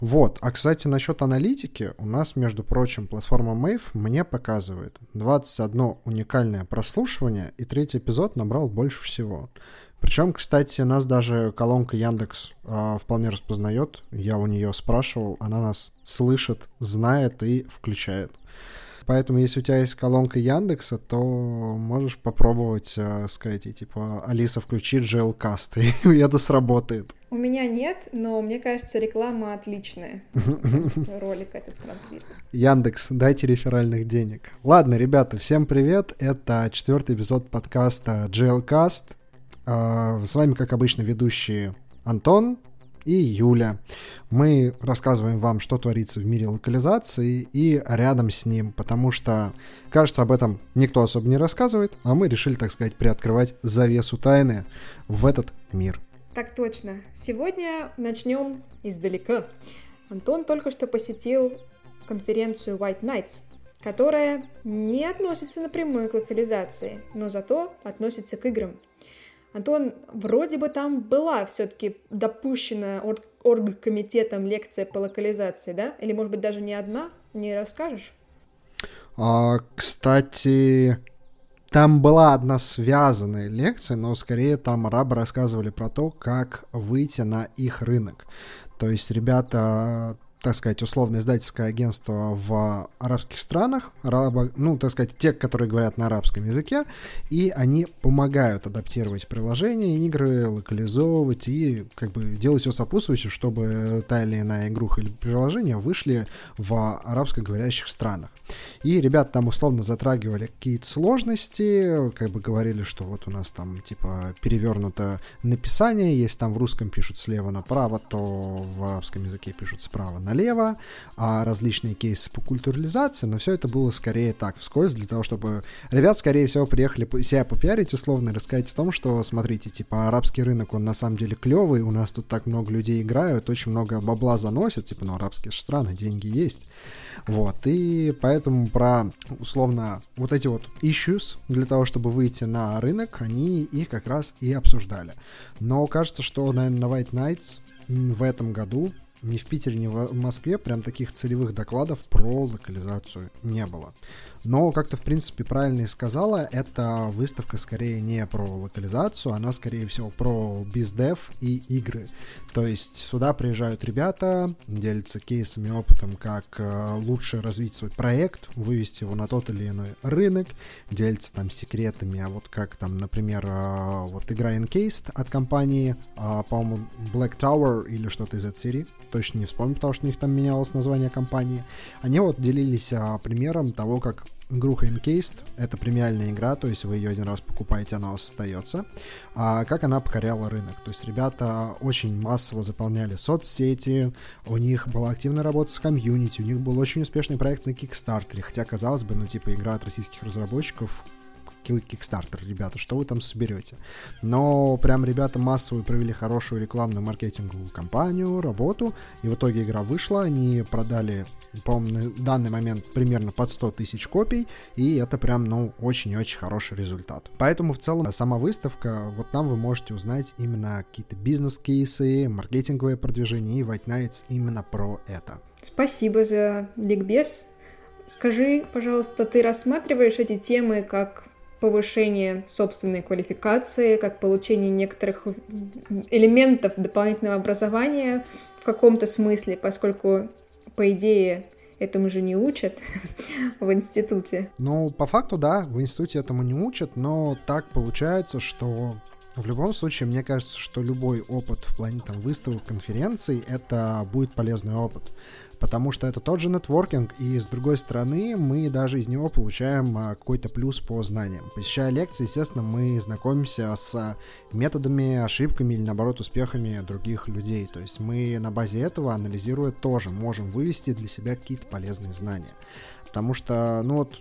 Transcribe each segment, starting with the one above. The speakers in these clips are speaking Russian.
Вот, а кстати, насчет аналитики, у нас, между прочим, платформа Mave мне показывает 21 уникальное прослушивание, и третий эпизод набрал больше всего. Причем, кстати, нас даже колонка Яндекс э, вполне распознает. Я у нее спрашивал, она нас слышит, знает и включает. Поэтому, если у тебя есть колонка Яндекса, то можешь попробовать э, сказать, типа, Алиса, включи GLCast, и это сработает. У меня нет, но мне кажется, реклама отличная. Ролик этот транслирует. Яндекс, дайте реферальных денег. Ладно, ребята, всем привет. Это четвертый эпизод подкаста GLCast. А, с вами, как обычно, ведущие Антон и Юля. Мы рассказываем вам, что творится в мире локализации и рядом с ним, потому что, кажется, об этом никто особо не рассказывает, а мы решили, так сказать, приоткрывать завесу тайны в этот мир. Так точно. Сегодня начнем издалека. Антон только что посетил конференцию White Nights, которая не относится напрямую к локализации, но зато относится к играм. Антон, вроде бы там была все-таки допущена орг оргкомитетом лекция по локализации, да? Или, может быть, даже не одна? Не расскажешь? А, кстати, там была одна связанная лекция, но скорее там арабы рассказывали про то, как выйти на их рынок. То есть ребята так сказать, условно издательское агентство в арабских странах, арабо, ну, так сказать, те, которые говорят на арабском языке, и они помогают адаптировать приложения, игры, локализовывать и как бы делать все сопутствующее, чтобы та или иная игруха или приложение вышли в арабскоговорящих странах. И ребята там условно затрагивали какие-то сложности, как бы говорили, что вот у нас там типа перевернуто написание, если там в русском пишут слева направо, то в арабском языке пишут справа налево, а различные кейсы по культурализации, но все это было скорее так, вскользь, для того, чтобы ребят, скорее всего, приехали себя попиарить условно и рассказать о том, что, смотрите, типа, арабский рынок, он на самом деле клевый, у нас тут так много людей играют, очень много бабла заносят, типа, ну, арабские же страны, деньги есть. Вот, и поэтому про, условно, вот эти вот issues для того, чтобы выйти на рынок, они их как раз и обсуждали. Но кажется, что, наверное, на White Nights в этом году ни в Питере, ни в Москве прям таких целевых докладов про локализацию не было. Но, как то в принципе, правильно и сказала, эта выставка скорее не про локализацию, она, скорее всего, про бездев и игры. То есть сюда приезжают ребята, делятся кейсами, опытом, как э, лучше развить свой проект, вывести его на тот или иной рынок, делятся там секретами, а вот как там, например, э, вот игра Encased от компании, э, по-моему, Black Tower или что-то из этой серии, точно не вспомню, потому что у них там менялось название компании. Они вот делились примером того, как игруха Encased — это премиальная игра, то есть вы ее один раз покупаете, она у вас остается. А как она покоряла рынок? То есть ребята очень массово заполняли соцсети, у них была активная работа с комьюнити, у них был очень успешный проект на Kickstarter, хотя, казалось бы, ну, типа, игра от российских разработчиков, Kickstarter, ребята, что вы там соберете. Но прям ребята массово провели хорошую рекламную маркетинговую кампанию, работу, и в итоге игра вышла, они продали по-моему, на данный момент примерно под 100 тысяч копий, и это прям, ну, очень-очень хороший результат. Поэтому в целом сама выставка, вот там вы можете узнать именно какие-то бизнес-кейсы, маркетинговое продвижение, и White Nights именно про это. Спасибо за ликбез. Скажи, пожалуйста, ты рассматриваешь эти темы как повышение собственной квалификации, как получение некоторых элементов дополнительного образования в каком-то смысле, поскольку, по идее, этому же не учат в институте. Ну, по факту, да, в институте этому не учат, но так получается, что в любом случае, мне кажется, что любой опыт в плане там выставок, конференций, это будет полезный опыт потому что это тот же нетворкинг, и с другой стороны, мы даже из него получаем а, какой-то плюс по знаниям. Посещая лекции, естественно, мы знакомимся с методами, ошибками или, наоборот, успехами других людей. То есть мы на базе этого, анализируя, тоже можем вывести для себя какие-то полезные знания. Потому что, ну вот,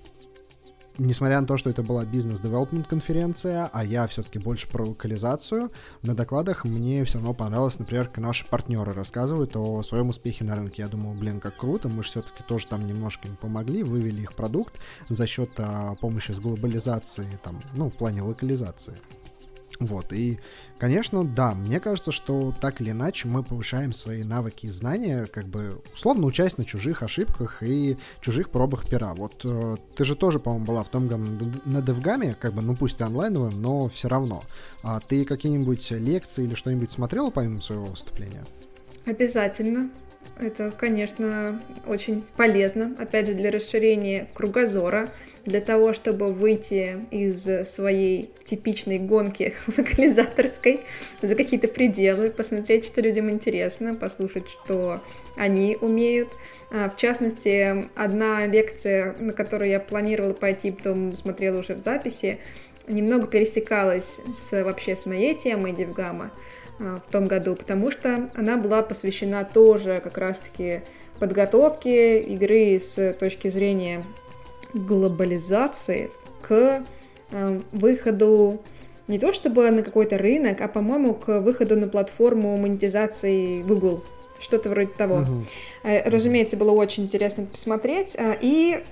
несмотря на то, что это была бизнес-девелопмент конференция, а я все-таки больше про локализацию, на докладах мне все равно понравилось, например, как наши партнеры рассказывают о своем успехе на рынке. Я думаю, блин, как круто, мы же все-таки тоже там немножко им помогли, вывели их продукт за счет а, помощи с глобализацией, там, ну, в плане локализации. Вот, и, конечно, да, мне кажется, что так или иначе мы повышаем свои навыки и знания, как бы, условно учась на чужих ошибках и чужих пробах пера. Вот э, ты же тоже, по-моему, была в том году на Девгаме, как бы, ну пусть онлайновым, но все равно. А ты какие-нибудь лекции или что-нибудь смотрела помимо своего выступления? Обязательно. Это, конечно, очень полезно, опять же, для расширения кругозора, для того, чтобы выйти из своей типичной гонки локализаторской за какие-то пределы, посмотреть, что людям интересно, послушать, что они умеют. А, в частности, одна лекция, на которую я планировала пойти, потом смотрела уже в записи, немного пересекалась с, вообще с моей темой Девгама в том году, потому что она была посвящена тоже как раз-таки подготовке игры с точки зрения глобализации к э, выходу не то чтобы на какой-то рынок, а, по-моему, к выходу на платформу монетизации Google. Что-то вроде того. Uh-huh. Разумеется, было очень интересно посмотреть. Э, и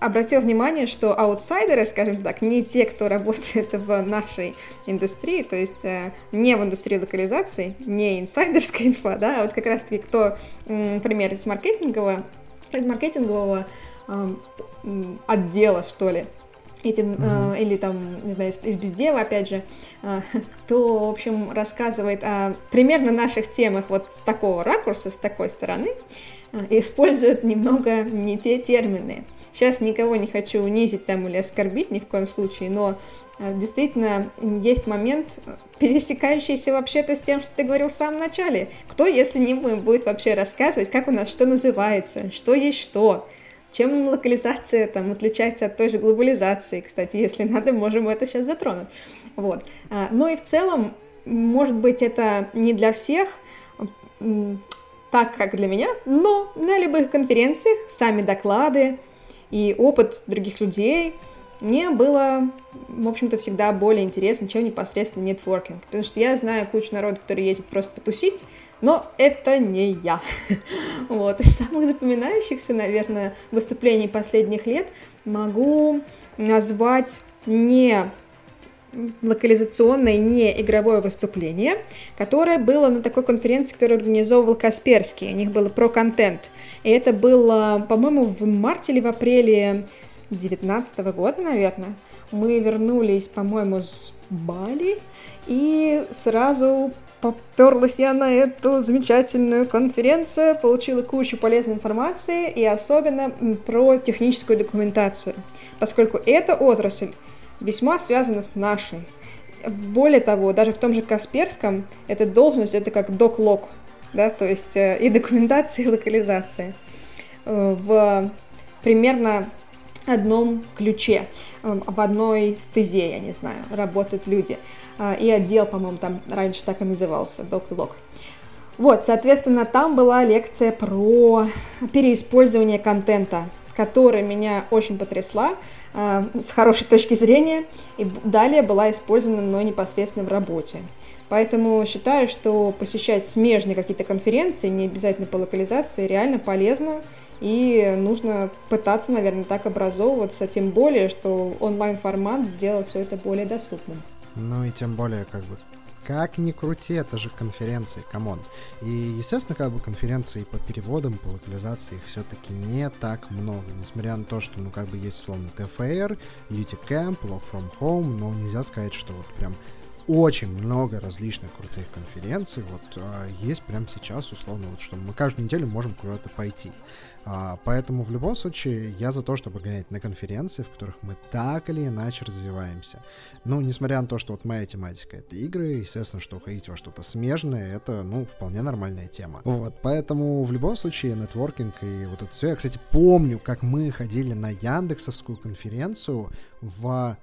обратил внимание, что аутсайдеры, скажем так, не те, кто работает в нашей индустрии, то есть э, не в индустрии локализации, не инсайдерская инфа, да, а вот как раз-таки кто, например, из маркетингового, из маркетингового э, отдела, что ли, этим, mm-hmm. э, или там, не знаю, из, из бездева, опять же, э, кто, в общем, рассказывает о примерно наших темах вот с такого ракурса, с такой стороны, э, использует немного не те термины. Сейчас никого не хочу унизить там или оскорбить ни в коем случае, но э, действительно есть момент, э, пересекающийся вообще-то с тем, что ты говорил в самом начале. Кто, если не мы, будет вообще рассказывать, как у нас что называется, что есть что, чем локализация там отличается от той же глобализации, кстати, если надо, можем это сейчас затронуть. Вот. А, ну и в целом, может быть, это не для всех, так как для меня, но на любых конференциях сами доклады, и опыт других людей мне было, в общем-то, всегда более интересно, чем непосредственно нетворкинг. Потому что я знаю кучу народу, который ездит просто потусить, но это не я. Вот. Из самых запоминающихся, наверное, выступлений последних лет могу назвать не локализационное, не игровое выступление, которое было на такой конференции, которую организовывал Касперский. У них было про контент. И это было, по-моему, в марте или в апреле 2019 года, наверное. Мы вернулись, по-моему, с Бали, и сразу поперлась я на эту замечательную конференцию, получила кучу полезной информации и особенно про техническую документацию, поскольку эта отрасль весьма связана с нашей. Более того, даже в том же Касперском эта должность это как док-лог, да, то есть э, и документация, и локализация э, в примерно одном ключе, э, в одной стезе, я не знаю, работают люди. И отдел, по-моему, там раньше так и назывался, док и лог. Вот, соответственно, там была лекция про переиспользование контента, которая меня очень потрясла. Э, с хорошей точки зрения, и далее была использована мной непосредственно в работе. Поэтому считаю, что посещать смежные какие-то конференции, не обязательно по локализации, реально полезно, и нужно пытаться, наверное, так образовываться, тем более, что онлайн-формат сделал все это более доступным. Ну и тем более, как бы, как ни крути, это же конференции, come on. И, естественно, как бы конференции по переводам, по локализации их все-таки не так много, несмотря на то, что, ну, как бы есть, условно, TFR, UTCamp, Work From Home, но нельзя сказать, что вот прям очень много различных крутых конференций. Вот а, есть прямо сейчас, условно, вот, что мы каждую неделю можем куда-то пойти. А, поэтому в любом случае я за то, чтобы гонять на конференции, в которых мы так или иначе развиваемся. Ну, несмотря на то, что вот моя тематика это игры, естественно, что уходить во что-то смежное, это, ну, вполне нормальная тема. Вот, поэтому в любом случае нетворкинг и вот это все. Я, кстати, помню, как мы ходили на Яндексовскую конференцию в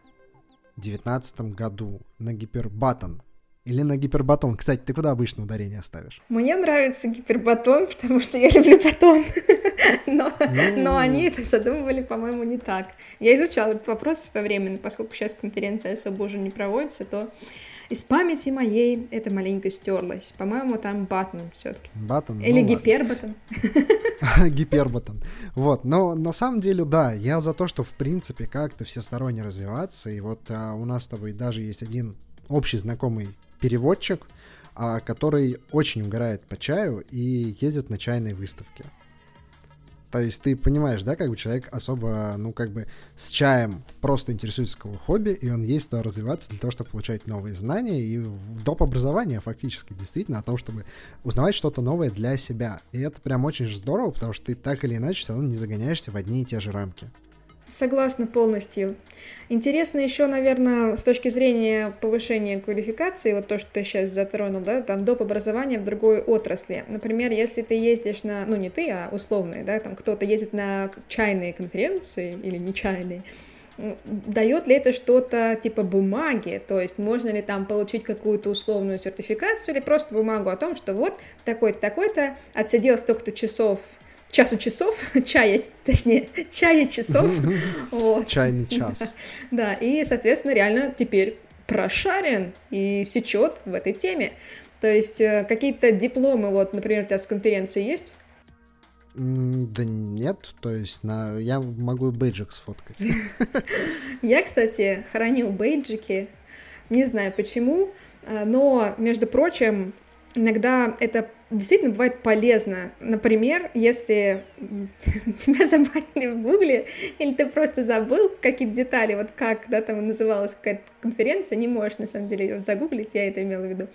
девятнадцатом году на Гипербатон. Или на гипербатон. Кстати, ты куда обычно ударение ставишь? Мне нравится гипербатон, потому что я люблю батон. но, ну... но они это задумывали, по-моему, не так. Я изучала этот вопрос своевременно, поскольку сейчас конференция особо уже не проводится, то из памяти моей это маленько стерлось. По-моему, там батон все-таки. Батон. Или ну, гипербатон. Гипербатон. Вот, но на самом деле, да, я за то, что в принципе как-то всесторонне развиваться. И вот а, у нас с тобой даже есть один общий знакомый переводчик, а, который очень угорает по чаю и ездит на чайной выставке. То есть ты понимаешь, да, как бы человек особо, ну, как бы с чаем просто интересуется какого хобби, и он есть то развиваться для того, чтобы получать новые знания и доп. образование фактически, действительно, о том, чтобы узнавать что-то новое для себя. И это прям очень здорово, потому что ты так или иначе все равно не загоняешься в одни и те же рамки. Согласна полностью. Интересно еще, наверное, с точки зрения повышения квалификации, вот то, что ты сейчас затронул, да, там доп. образования в другой отрасли. Например, если ты ездишь на, ну не ты, а условные, да, там кто-то ездит на чайные конференции или не чайные, дает ли это что-то типа бумаги, то есть можно ли там получить какую-то условную сертификацию или просто бумагу о том, что вот такой-то, такой-то отсидел столько-то часов часу часов, чая, точнее, чая часов. вот. Чайный час. Да, и, соответственно, реально теперь прошарен и сечет в этой теме. То есть э, какие-то дипломы, вот, например, у тебя с конференции есть? Да нет, то есть на... я могу бейджик сфоткать. Я, кстати, храню бейджики, не знаю почему, э, но, между прочим, иногда это действительно бывает полезно. Например, если тебя забанили в Гугле, или ты просто забыл какие-то детали, вот как, да, там называлась какая-то конференция, не можешь, на самом деле, вот загуглить, я это имела в виду.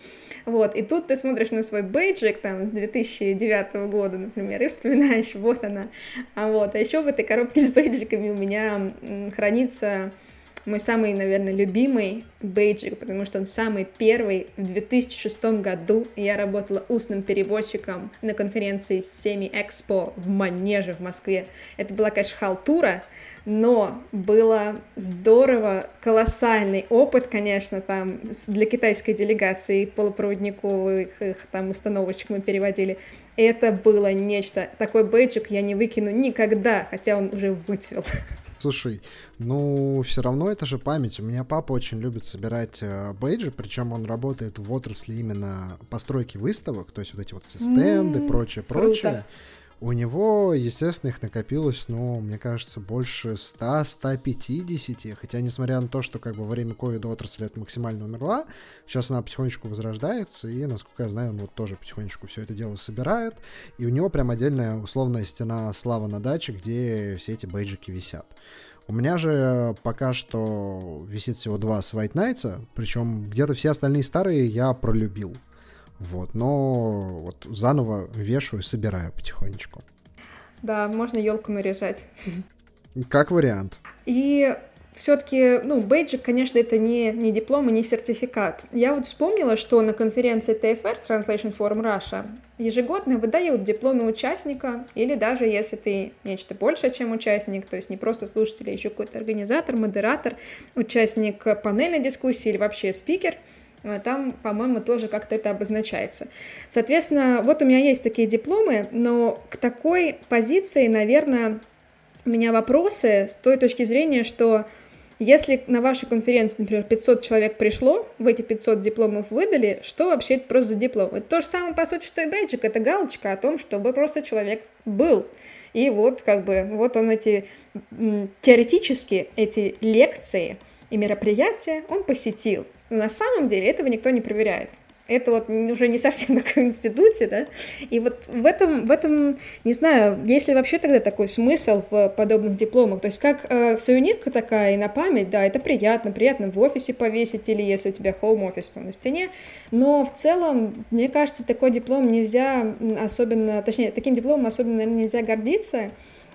Вот, и тут ты смотришь на свой бейджик, там, 2009 года, например, и вспоминаешь, вот она. А вот, а еще в этой коробке с бейджиками у меня хранится мой самый, наверное, любимый бейджик, потому что он самый первый. В 2006 году я работала устным переводчиком на конференции Semi Expo в Манеже в Москве. Это была, конечно, халтура, но было здорово, колоссальный опыт, конечно, там для китайской делегации полупроводниковых их там установочек мы переводили. Это было нечто. Такой бейджик я не выкину никогда, хотя он уже выцвел. Слушай, ну все равно это же память. У меня папа очень любит собирать э, бейджи, причем он работает в отрасли именно постройки выставок, то есть вот эти вот стенды, mm-hmm. прочее, прочее. Круто. У него, естественно, их накопилось, ну, мне кажется, больше 100-150, хотя, несмотря на то, что как бы во время ковида отрасль это максимально умерла, сейчас она потихонечку возрождается, и, насколько я знаю, он вот тоже потихонечку все это дело собирает, и у него прям отдельная условная стена слава на даче, где все эти бейджики висят. У меня же пока что висит всего два с White Knights, причем где-то все остальные старые я пролюбил. Вот, но вот заново вешаю, собираю потихонечку. Да, можно елку наряжать. Как вариант. И все-таки, ну, бейджик, конечно, это не, не диплом и не сертификат. Я вот вспомнила, что на конференции TFR, Translation Forum Russia, ежегодно выдают дипломы участника, или даже если ты нечто большее, чем участник, то есть не просто слушатель, а еще какой-то организатор, модератор, участник панельной дискуссии или вообще спикер — там, по-моему, тоже как-то это обозначается. Соответственно, вот у меня есть такие дипломы, но к такой позиции, наверное, у меня вопросы с той точки зрения, что если на вашу конференцию, например, 500 человек пришло, в эти 500 дипломов выдали, что вообще это просто за диплом? Это то же самое, по сути, что и бейджик, это галочка о том, чтобы просто человек был. И вот, как бы, вот он эти, теоретически, эти лекции и мероприятия он посетил. Но на самом деле этого никто не проверяет. Это вот уже не совсем как в институте, да, и вот в этом, в этом, не знаю, есть ли вообще тогда такой смысл в подобных дипломах, то есть как э, сувенирка такая и на память, да, это приятно, приятно в офисе повесить или если у тебя home офис то на стене, но в целом, мне кажется, такой диплом нельзя особенно, точнее, таким дипломом особенно, наверное, нельзя гордиться,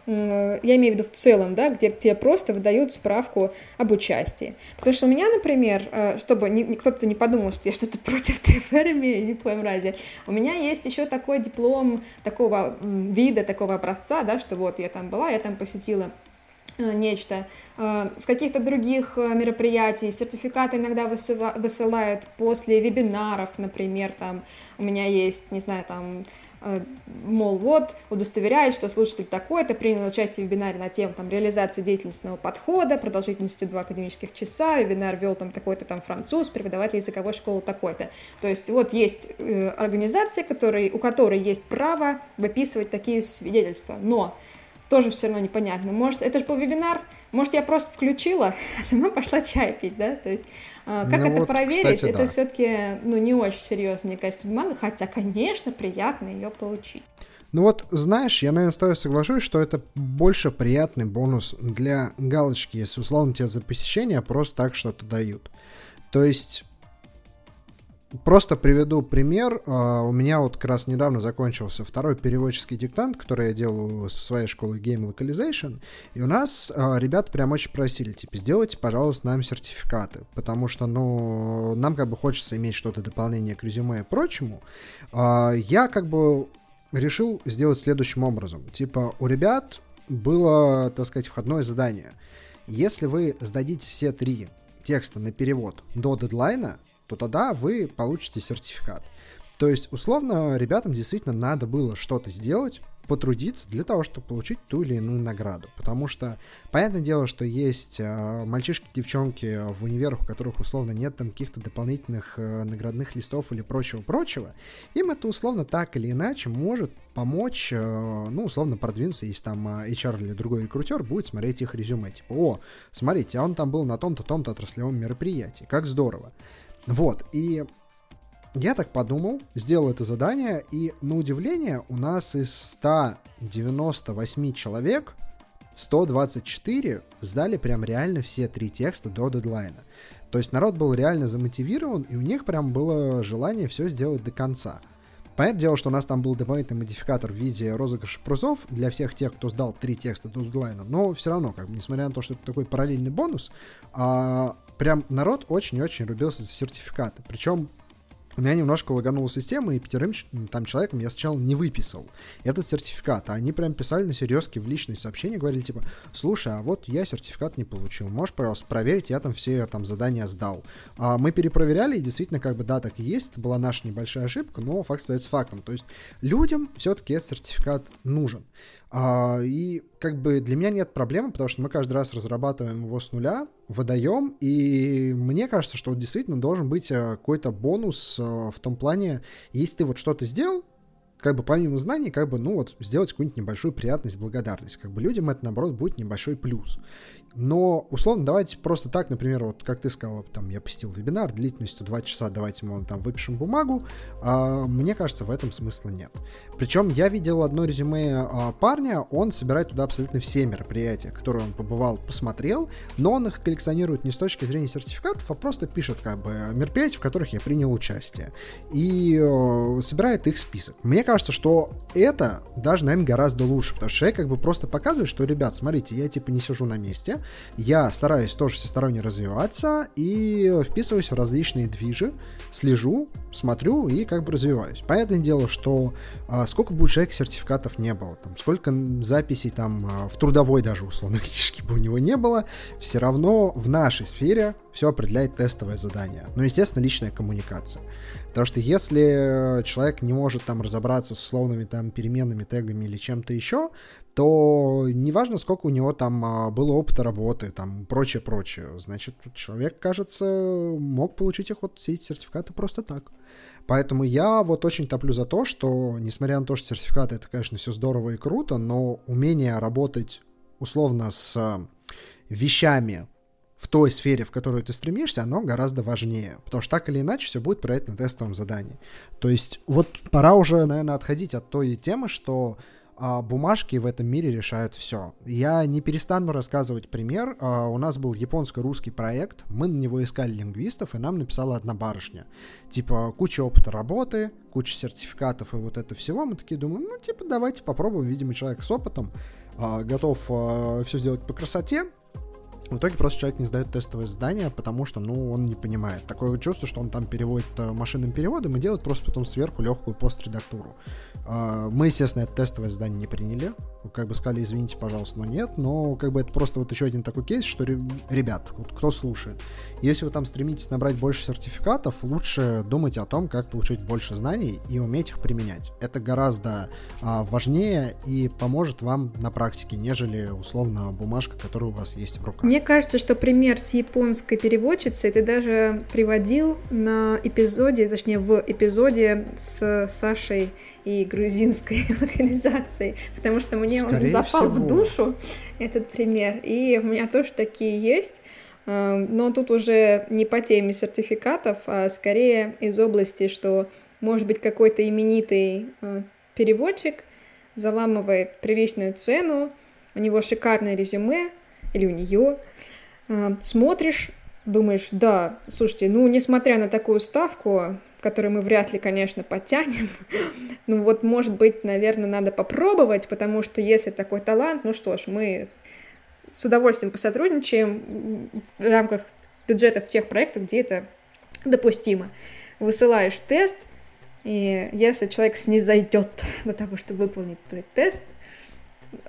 я имею в виду в целом, да, где тебе просто выдают справку об участии. Потому что у меня, например, э, чтобы кто-то не подумал, что я что-то против ТФР имею, ни в коем разе, у меня есть еще такой диплом такого вида, такого образца, да, что вот я там была, я там посетила э, нечто. Э, с каких-то других мероприятий сертификаты иногда высылают после вебинаров, например, там у меня есть, не знаю, там мол, вот, удостоверяет, что слушатель такой-то принял участие в вебинаре на тему там, реализации деятельностного подхода, продолжительностью 2 академических часа, вебинар вел там такой-то там француз, преподаватель языковой школы такой-то. То есть вот есть э, организация, который, у которой есть право выписывать такие свидетельства, но тоже все равно непонятно. Может, это же был вебинар, может, я просто включила, а сама пошла чай пить, да? То есть, как ну это вот, проверить, кстати, это да. все-таки, ну, не очень серьезно, мне кажется, бумага, хотя, конечно, приятно ее получить. Ну вот, знаешь, я, наверное, с тобой соглашусь, что это больше приятный бонус для галочки, если условно тебе за посещение просто так что-то дают. То есть, Просто приведу пример. А, у меня вот как раз недавно закончился второй переводческий диктант, который я делаю со своей школы Game Localization. И у нас а, ребята прям очень просили, типа, сделайте, пожалуйста, нам сертификаты. Потому что, ну, нам как бы хочется иметь что-то дополнение к резюме и прочему. А, я как бы решил сделать следующим образом. Типа, у ребят было, так сказать, входное задание. Если вы сдадите все три текста на перевод до дедлайна, то тогда вы получите сертификат. То есть, условно, ребятам действительно надо было что-то сделать, потрудиться для того, чтобы получить ту или иную награду. Потому что, понятное дело, что есть э, мальчишки, девчонки в универах, у которых условно нет там каких-то дополнительных э, наградных листов или прочего-прочего. Им это условно так или иначе может помочь, э, ну, условно продвинуться, если там э, HR или другой рекрутер будет смотреть их резюме. Типа, о, смотрите, а он там был на том-то, том-то отраслевом мероприятии, как здорово. Вот, и я так подумал, сделал это задание, и на удивление у нас из 198 человек 124 сдали прям реально все три текста до дедлайна. То есть народ был реально замотивирован, и у них прям было желание все сделать до конца. Понятное дело, что у нас там был дополнительный модификатор в виде розыгрыша призов для всех тех, кто сдал три текста до дедлайна, но все равно, как бы, несмотря на то, что это такой параллельный бонус, а, прям народ очень-очень рубился за сертификаты. Причем у меня немножко лаганула система, и пятерым там человеком я сначала не выписал этот сертификат. А они прям писали на серьезке в личные сообщения, говорили типа, слушай, а вот я сертификат не получил, можешь, пожалуйста, проверить, я там все там задания сдал. А мы перепроверяли, и действительно, как бы, да, так и есть, это была наша небольшая ошибка, но факт остается фактом. То есть людям все-таки этот сертификат нужен. А, и как бы для меня нет проблемы, потому что мы каждый раз разрабатываем его с нуля, выдаем, и мне кажется, что вот действительно должен быть э, какой-то бонус э, в том плане, если ты вот что-то сделал, как бы помимо знаний, как бы, ну вот, сделать какую-нибудь небольшую приятность, благодарность. Как бы людям это, наоборот, будет небольшой плюс. Но, условно, давайте просто так, например, вот как ты сказал, там, я посетил вебинар длительностью 2 часа, давайте мы там выпишем бумагу. А, мне кажется, в этом смысла нет. Причем я видел одно резюме а, парня, он собирает туда абсолютно все мероприятия, которые он побывал, посмотрел, но он их коллекционирует не с точки зрения сертификатов, а просто пишет как бы мероприятия, в которых я принял участие. И э, собирает их список. Мне кажется, что это даже, наверное, гораздо лучше, потому что человек как бы просто показывает, что, ребят, смотрите, я типа не сижу на месте, я стараюсь тоже всесторонне развиваться и вписываюсь в различные движи, слежу, смотрю и как бы развиваюсь. Понятное дело, что а, сколько бы у человека сертификатов не было, там, сколько записей там а, в трудовой даже условно книжке бы у него не было, все равно в нашей сфере все определяет тестовое задание. Ну, естественно, личная коммуникация. Потому что если человек не может там разобраться с условными там переменными, тегами или чем-то еще, то неважно, сколько у него там а, было опыта работы, там, прочее-прочее, значит, человек, кажется, мог получить их вот все эти сертификаты просто так. Поэтому я вот очень топлю за то, что, несмотря на то, что сертификаты это, конечно, все здорово и круто, но умение работать условно с вещами, в той сфере, в которую ты стремишься, оно гораздо важнее. Потому что так или иначе все будет проект на тестовом задании. То есть вот пора уже, наверное, отходить от той темы, что а, бумажки в этом мире решают все. Я не перестану рассказывать пример. А, у нас был японско-русский проект, мы на него искали лингвистов, и нам написала одна барышня. Типа, куча опыта работы, куча сертификатов и вот это всего. Мы такие думаем, ну, типа, давайте попробуем. Видимо, человек с опытом а, готов а, все сделать по красоте. В итоге просто человек не сдает тестовое задание, потому что, ну, он не понимает. Такое чувство, что он там переводит э, машинным переводом и делает просто потом сверху легкую постредактуру. А, мы, естественно, это тестовое задание не приняли. Как бы сказали, извините, пожалуйста, но нет. Но как бы это просто вот еще один такой кейс, что, ребят, вот кто слушает, если вы там стремитесь набрать больше сертификатов, лучше думать о том, как получить больше знаний и уметь их применять. Это гораздо а, важнее и поможет вам на практике, нежели условно бумажка, которая у вас есть в руках. Мне кажется, что пример с японской переводчицей ты даже приводил на эпизоде, точнее в эпизоде с Сашей и грузинской локализацией, потому что мне Скорее он запал всего. в душу, этот пример, и у меня тоже такие есть, э, но тут уже не по теме сертификатов, а скорее из области, что может быть какой-то именитый э, переводчик заламывает приличную цену, у него шикарное резюме, или у нее, э, смотришь, думаешь, да, слушайте, ну, несмотря на такую ставку, которую мы вряд ли, конечно, подтянем. ну вот, может быть, наверное, надо попробовать, потому что если такой талант, ну что ж, мы с удовольствием посотрудничаем в рамках бюджетов тех проектов, где это допустимо. Высылаешь тест, и если человек снизойдет до того, чтобы выполнить твой тест,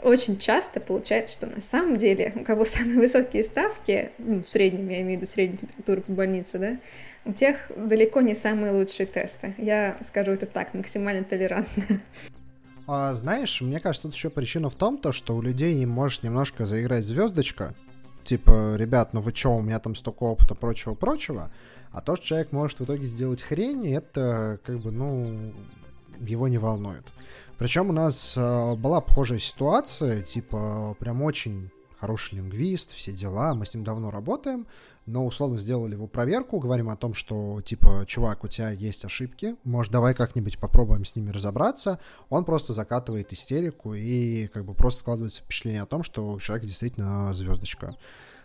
очень часто получается, что на самом деле у кого самые высокие ставки, ну, в среднем, я имею в виду среднюю температуру по больнице, да, у тех далеко не самые лучшие тесты. Я скажу это так, максимально толерантно. А, знаешь, мне кажется, тут еще причина в том, то, что у людей им может немножко заиграть звездочка. Типа, ребят, ну вы чё, у меня там столько опыта, прочего-прочего. А то, что человек может в итоге сделать хрень, это как бы, ну, его не волнует. Причем у нас э, была похожая ситуация, типа, прям очень хороший лингвист, все дела, мы с ним давно работаем, но условно сделали его проверку, говорим о том, что, типа, чувак, у тебя есть ошибки, может, давай как-нибудь попробуем с ними разобраться. Он просто закатывает истерику и как бы просто складывается впечатление о том, что у человека действительно звездочка.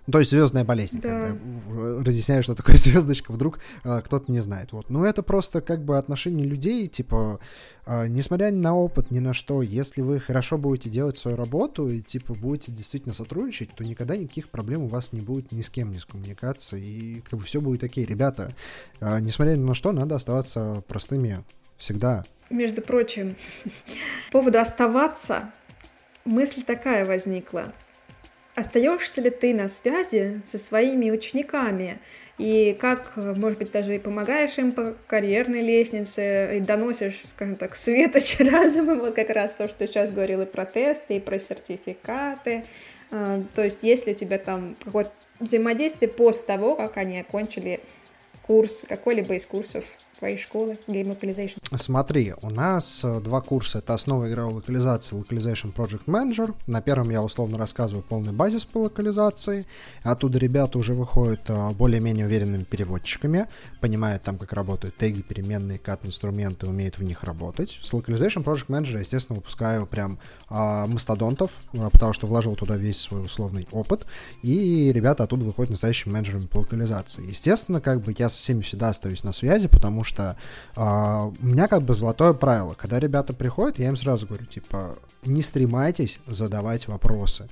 Ну, то есть звездная болезнь, да. когда разъясняю, что такое звездочка, вдруг э, кто-то не знает. Вот. Но это просто как бы отношение людей, типа, э, несмотря ни на опыт, ни на что, если вы хорошо будете делать свою работу и, типа, будете действительно сотрудничать, то никогда никаких проблем у вас не будет ни с кем, ни с коммуникацией, и как бы все будет окей. Ребята, э, несмотря ни на что, надо оставаться простыми всегда. Между прочим, по поводу оставаться, мысль такая возникла. Остаешься ли ты на связи со своими учениками? И как, может быть, даже и помогаешь им по карьерной лестнице, и доносишь, скажем так, светоч разумом, вот как раз то, что ты сейчас говорил и про тесты, и про сертификаты. А, то есть, если у тебя там какое-то взаимодействие после того, как они окончили курс, какой-либо из курсов твоей школы Game Localization? Смотри, у нас э, два курса. Это основа игровой локализации Localization Project Manager. На первом я условно рассказываю полный базис по локализации. Оттуда ребята уже выходят э, более-менее уверенными переводчиками, понимают там, как работают теги, переменные, кат-инструменты, умеют в них работать. С Localization Project Manager, естественно, выпускаю прям а, мастодонтов, потому что вложил туда весь свой условный опыт, и ребята оттуда выходят настоящими менеджерами по локализации. Естественно, как бы я со всеми всегда остаюсь на связи, потому что а, у меня как бы золотое правило, когда ребята приходят, я им сразу говорю, типа, не стремайтесь задавать вопросы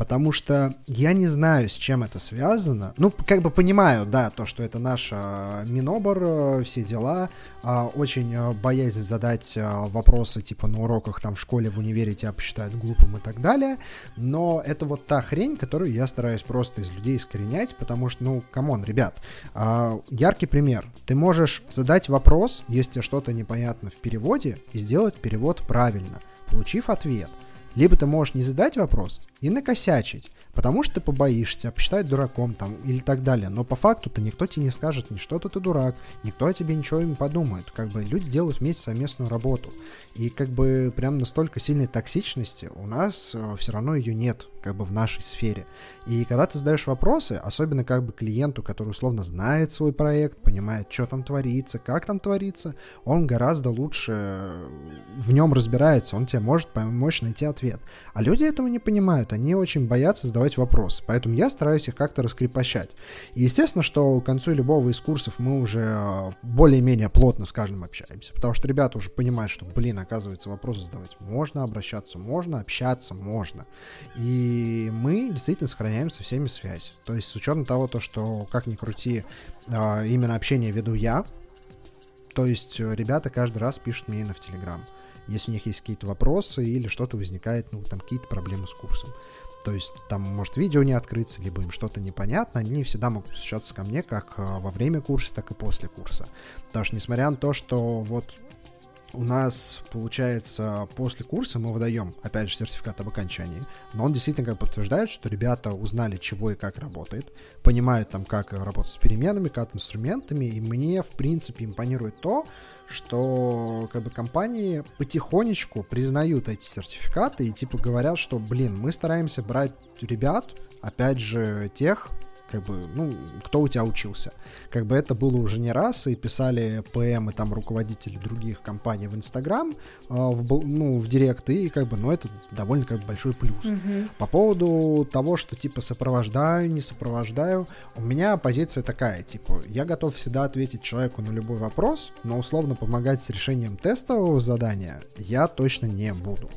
потому что я не знаю, с чем это связано. Ну, как бы понимаю, да, то, что это наш э, Минобр, э, все дела, э, очень э, боязнь задать э, вопросы, типа, на уроках там в школе, в универе тебя посчитают глупым и так далее, но это вот та хрень, которую я стараюсь просто из людей искоренять, потому что, ну, come on, ребят, э, яркий пример. Ты можешь задать вопрос, если что-то непонятно в переводе, и сделать перевод правильно, получив ответ – либо ты можешь не задать вопрос и накосячить, потому что ты побоишься, посчитать дураком там или так далее. Но по факту-то никто тебе не скажет ни что то ты дурак, никто о тебе ничего не подумает. Как бы люди делают вместе совместную работу. И как бы прям настолько сильной токсичности у нас э, все равно ее нет как бы в нашей сфере. И когда ты задаешь вопросы, особенно как бы клиенту, который условно знает свой проект, понимает, что там творится, как там творится, он гораздо лучше в нем разбирается, он тебе может помочь найти ответ. А люди этого не понимают, они очень боятся задавать вопросы, поэтому я стараюсь их как-то раскрепощать. И естественно, что к концу любого из курсов мы уже э, более-менее плотно с каждым общаемся, потому что ребята уже понимают, что, блин, оказывается, вопросы задавать можно, обращаться можно, общаться можно. И мы действительно сохраняем со всеми связь. То есть с учетом того, то, что, как ни крути, а, именно общение веду я, то есть э, ребята каждый раз пишут мне именно в Телеграм, если у них есть какие-то вопросы или что-то возникает, ну, там какие-то проблемы с курсом. То есть там может видео не открыться, либо им что-то непонятно, они всегда могут обращаться ко мне как э, во время курса, так и после курса. Потому что несмотря на то, что вот у нас, получается, после курса мы выдаем, опять же, сертификат об окончании, но он действительно как подтверждает, что ребята узнали, чего и как работает, понимают там, как работать с переменами, как инструментами, и мне, в принципе, импонирует то, что как бы компании потихонечку признают эти сертификаты и типа говорят, что, блин, мы стараемся брать ребят, опять же, тех, как бы, ну, кто у тебя учился. Как бы это было уже не раз, и писали ПМ и там руководители других компаний в Инстаграм, э, в, ну, в Директ, и как бы, ну, это довольно как бы большой плюс. Мгм. По поводу того, что типа сопровождаю, не сопровождаю, у меня позиция такая, типа, я готов всегда ответить человеку на любой вопрос, но условно помогать с решением тестового задания я точно не буду.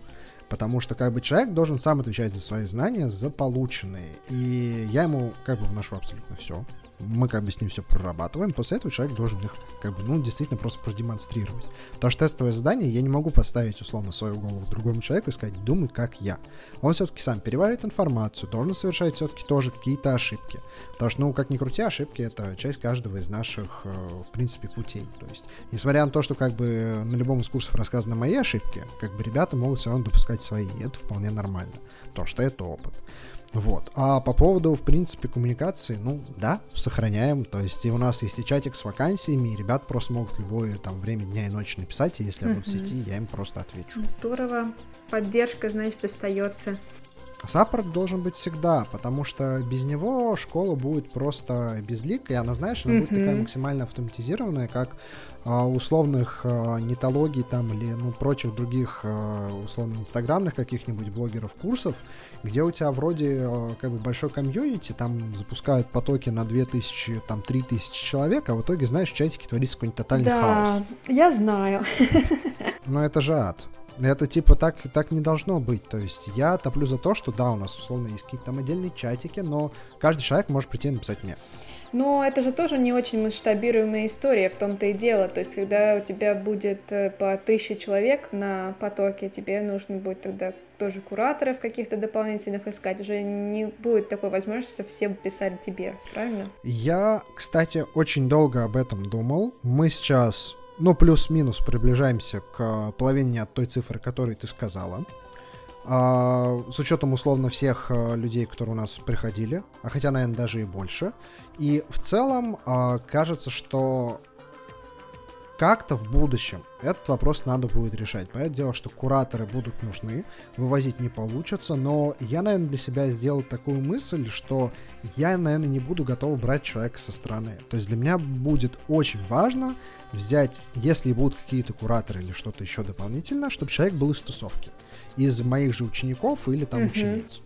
Потому что как бы человек должен сам отвечать за свои знания, за полученные. И я ему как бы вношу абсолютно все. Мы как бы с ним все прорабатываем. После этого человек должен их как бы, ну, действительно просто продемонстрировать. Потому что тестовое задание я не могу поставить условно свою голову другому человеку и сказать, думай как я. Он все-таки сам переваривает информацию, должен совершать все-таки тоже какие-то ошибки. Потому что, ну, как ни крути, ошибки это часть каждого из наших, э, в принципе, путей. То есть, несмотря на то, что как бы на любом из курсов рассказаны мои ошибки, как бы ребята могут все равно допускать свои, и это вполне нормально. То, что это опыт. Вот. А по поводу, в принципе, коммуникации, ну, да, сохраняем. То есть и у нас есть и чатик с вакансиями, и ребят просто могут любое там время дня и ночи написать, и если я буду в сети, я им просто отвечу. Здорово. Поддержка, значит, остается. Саппорт должен быть всегда, потому что без него школа будет просто безликой, она, знаешь, она будет такая максимально автоматизированная, как а, условных а, нетологий там или ну, прочих других а, условно инстаграмных каких-нибудь блогеров курсов, где у тебя вроде а, как бы большой комьюнити, там запускают потоки на 2000, там 3000 человек, а в итоге, знаешь, в чатике творится какой-нибудь тотальный хаос. Да, я знаю. Но это же ад. Это типа так, так не должно быть. То есть я топлю за то, что да, у нас условно есть какие-то там отдельные чатики, но каждый человек может прийти и написать мне. Но это же тоже не очень масштабируемая история, в том-то и дело. То есть, когда у тебя будет э, по тысяче человек на потоке, тебе нужно будет тогда тоже кураторов каких-то дополнительных искать. Уже не будет такой возможности, что все писали тебе, правильно? Я, кстати, очень долго об этом думал. Мы сейчас, ну, плюс-минус приближаемся к половине от той цифры, которую ты сказала. А, с учетом условно всех а, людей, которые у нас приходили, а хотя, наверное, даже и больше. И в целом а, кажется, что как-то в будущем этот вопрос надо будет решать. Понятное дело, что кураторы будут нужны, вывозить не получится, но я, наверное, для себя сделал такую мысль, что я, наверное, не буду готов брать человека со стороны. То есть для меня будет очень важно взять, если будут какие-то кураторы или что-то еще дополнительно, чтобы человек был из тусовки. Из моих же учеников или там Мгм. учениц.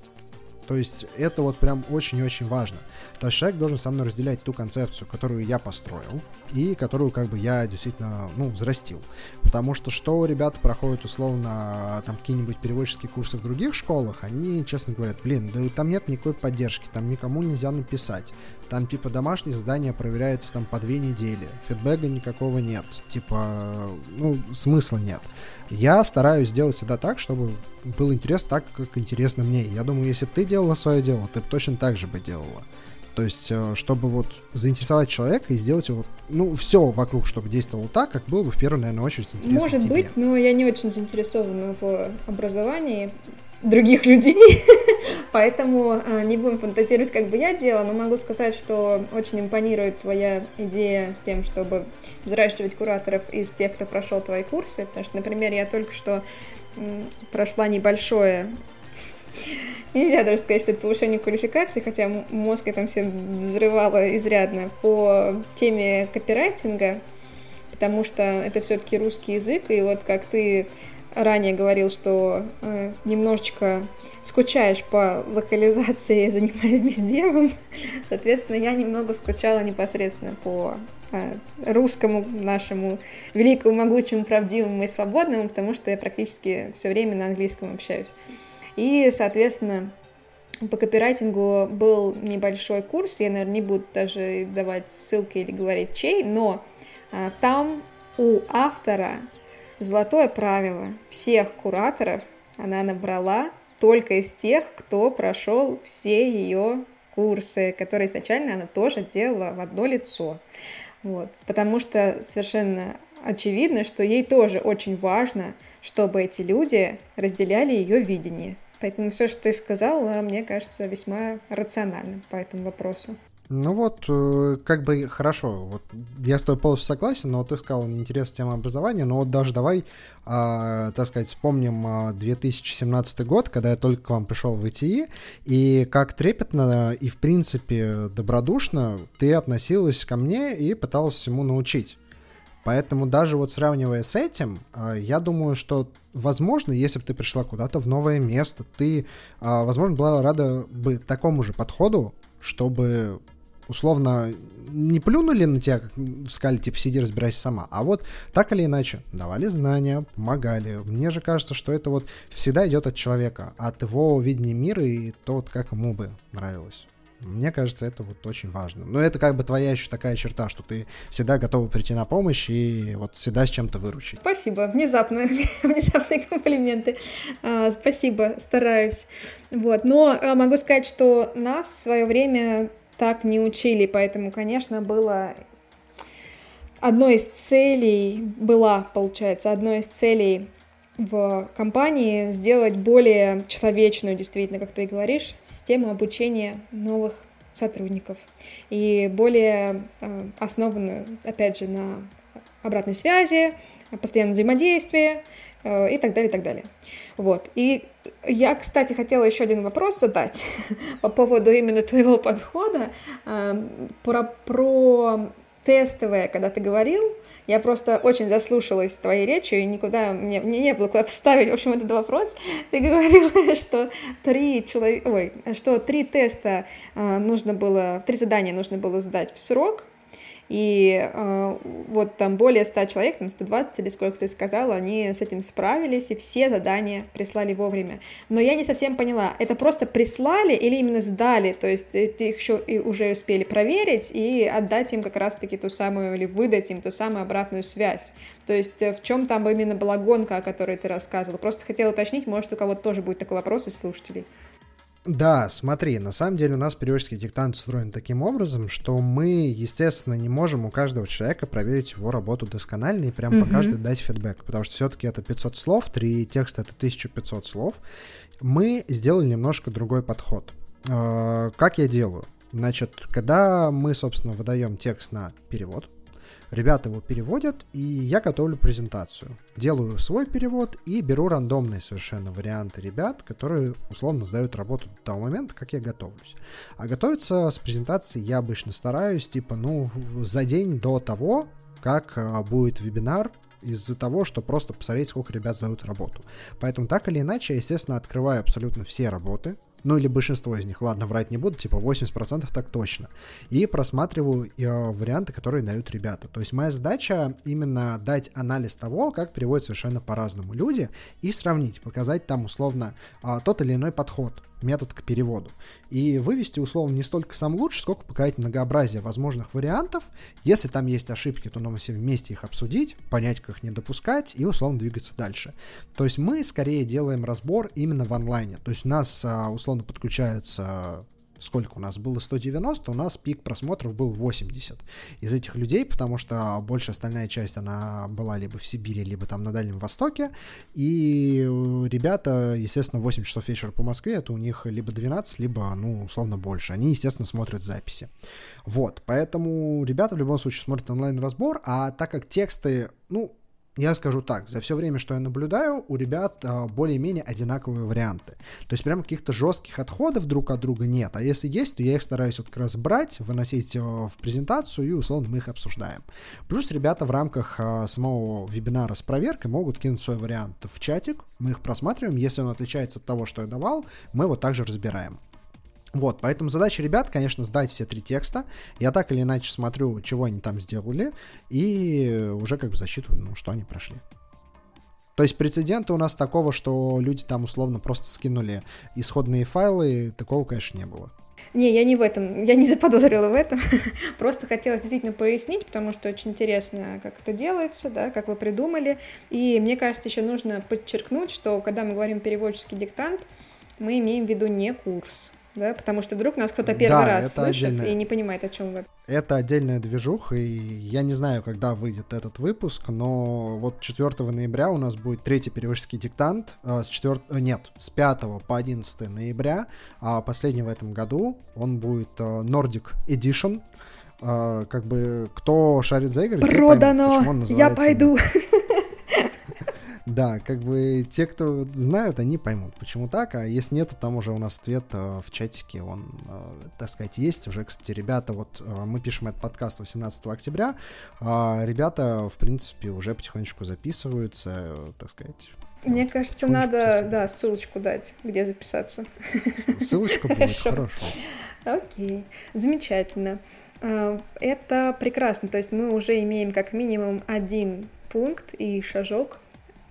То есть это вот прям очень-очень важно. То есть человек должен со мной разделять ту концепцию, которую я построил, и которую как бы я действительно, ну, взрастил. Потому что что ребята проходят условно там какие-нибудь переводческие курсы в других школах, они честно говорят, блин, да там нет никакой поддержки, там никому нельзя написать. Там типа домашнее задание проверяется там по две недели, фидбэка никакого нет, типа, ну, смысла нет. Я стараюсь сделать всегда так, чтобы было интересно так, как интересно мне. Я думаю, если бы ты делала свое дело, ты бы точно так же бы делала. То есть, э, чтобы вот заинтересовать человека и сделать его, ну, все вокруг, чтобы действовало так, как было бы в первую, наверное, очередь интересно Может тебе. быть, но я не очень заинтересована в образовании других людей, поэтому э, не будем фантазировать, как бы я делала, но могу сказать, что очень импонирует твоя идея с тем, чтобы взращивать кураторов из тех, кто прошел твои курсы, потому что, например, я только что прошла небольшое Нельзя даже сказать, что это повышение квалификации, хотя мозг я там все взрывала изрядно по теме копирайтинга, потому что это все-таки русский язык, и вот как ты ранее говорил, что э, немножечко скучаешь по локализации, занимаясь безделом, соответственно, я немного скучала непосредственно по э, русскому нашему великому, могучему, правдивому и свободному, потому что я практически все время на английском общаюсь. И, соответственно, по копирайтингу был небольшой курс, я, наверное, не буду даже давать ссылки или говорить чей, но а, там у автора золотое правило всех кураторов она набрала только из тех, кто прошел все ее курсы, которые изначально она тоже делала в одно лицо. Вот. Потому что совершенно очевидно, что ей тоже очень важно, чтобы эти люди разделяли ее видение. Поэтому все, что ты сказала, мне кажется весьма рациональным по этому вопросу. Ну вот, э, как бы хорошо, вот я с тобой полностью согласен, но ты сказал, неинтересна тема образования, но вот даже давай, а, так сказать, вспомним 2017 а, год, когда я только к вам пришел в ИТИ, и как трепетно и, в принципе, добродушно ты относилась ко мне и пыталась всему научить. Поэтому даже вот сравнивая с этим, а, я думаю, что, возможно, если бы ты пришла куда-то в новое место, ты, возможно, была рада бы такому же подходу, чтобы условно не плюнули на тебя, сказали, типа, сиди, разбирайся сама. А вот так или иначе, давали знания, помогали. Мне же кажется, что это вот всегда идет от человека, от его видения мира и то, вот как ему бы нравилось. Мне кажется, это вот очень важно. Но это как бы твоя еще такая черта, что ты всегда готова прийти на помощь и вот всегда с чем-то выручить. Спасибо, внезапно, внезапные комплименты. А, спасибо, стараюсь. Вот, но а, могу сказать, что нас в свое время так не учили, поэтому, конечно, было одной из целей, была, получается, одной из целей в компании сделать более человечную, действительно, как ты и говоришь, систему обучения новых сотрудников и более э, основанную, опять же, на обратной связи, постоянном взаимодействии э, и так далее, и так далее. Вот. И я, кстати, хотела еще один вопрос задать по поводу именно твоего подхода э, про, про тестовое, когда ты говорил, я просто очень заслушалась твоей речью, и никуда мне, мне не было куда вставить, в общем, этот вопрос. Ты говорила, что три человека, ой, что три теста э, нужно было, три задания нужно было сдать в срок, и э, вот там более 100 человек, там 120 или сколько ты сказала, они с этим справились, и все задания прислали вовремя. Но я не совсем поняла, это просто прислали или именно сдали, то есть их еще и уже успели проверить и отдать им как раз-таки ту самую, или выдать им ту самую обратную связь. То есть э, в чем там именно была гонка, о которой ты рассказывала? Просто хотела уточнить, может, у кого-то тоже будет такой вопрос из слушателей. Да, смотри, на самом деле у нас периодический диктант устроен таким образом, что мы, естественно, не можем у каждого человека проверить его работу досконально и прям mm-hmm. по каждой дать фидбэк, потому что все-таки это 500 слов, три текста это 1500 слов. Мы сделали немножко другой подход. А, как я делаю? Значит, когда мы, собственно, выдаем текст на перевод, Ребята его переводят, и я готовлю презентацию. Делаю свой перевод и беру рандомные совершенно варианты ребят, которые условно сдают работу до того момента, как я готовлюсь. А готовиться с презентацией я обычно стараюсь, типа, ну, за день до того, как а, будет вебинар, из-за того, что просто посмотреть, сколько ребят сдают работу. Поэтому так или иначе, я, естественно, открываю абсолютно все работы, ну или большинство из них, ладно, врать не буду, типа 80% так точно, и просматриваю э, варианты, которые дают ребята. То есть моя задача именно дать анализ того, как переводят совершенно по-разному люди, и сравнить, показать там условно э, тот или иной подход метод к переводу. И вывести, условно, не столько сам лучше, сколько показать многообразие возможных вариантов. Если там есть ошибки, то нам все вместе их обсудить, понять, как их не допускать и, условно, двигаться дальше. То есть мы скорее делаем разбор именно в онлайне. То есть у нас, а, условно, подключаются сколько у нас было 190, у нас пик просмотров был 80 из этих людей, потому что большая остальная часть, она была либо в Сибири, либо там на Дальнем Востоке, и ребята, естественно, 8 часов вечера по Москве, это у них либо 12, либо, ну, условно, больше. Они, естественно, смотрят записи. Вот, поэтому ребята в любом случае смотрят онлайн-разбор, а так как тексты, ну, я скажу так, за все время, что я наблюдаю, у ребят а, более-менее одинаковые варианты. То есть прям каких-то жестких отходов друг от друга нет. А если есть, то я их стараюсь вот как раз брать, выносить а, в презентацию и условно мы их обсуждаем. Плюс ребята в рамках а, самого вебинара с проверкой могут кинуть свой вариант в чатик, мы их просматриваем. Если он отличается от того, что я давал, мы его также разбираем. Вот, поэтому задача ребят, конечно, сдать все три текста. Я так или иначе смотрю, чего они там сделали, и уже как бы засчитываю, ну, что они прошли. То есть прецедента у нас такого, что люди там условно просто скинули исходные файлы, такого, конечно, не было. Не, я не в этом, я не заподозрила в этом. Просто хотела действительно пояснить, потому что очень интересно, как это делается, да, как вы придумали. И мне кажется, еще нужно подчеркнуть, что когда мы говорим переводческий диктант, мы имеем в виду не курс, да, потому что вдруг нас кто-то первый Да, раз слышит отдельно. и не понимает, о чем вы. Это отдельная движуха, и я не знаю, когда выйдет этот выпуск, но вот 4 ноября у нас будет третий переводческий диктант, а, с 4... э, нет, с 5 по 11 ноября, а последний в этом году, он будет э, Nordic Edition, А, как бы, кто шарит за игры, Продано! он Я пойду! Да, как бы те, кто знают, они поймут, почему так, а если нет, то там уже у нас ответ э, в чатике, он, э, так сказать, есть. Уже, кстати, ребята, вот э, мы пишем этот подкаст 18 октября, а ребята, в принципе, уже потихонечку записываются, так сказать. Мне кажется, потихонечку надо, писать. да, ссылочку дать, где записаться. Ссылочка будет, Хорошо. Окей, замечательно. Это прекрасно, то есть мы уже имеем как минимум один пункт и шажок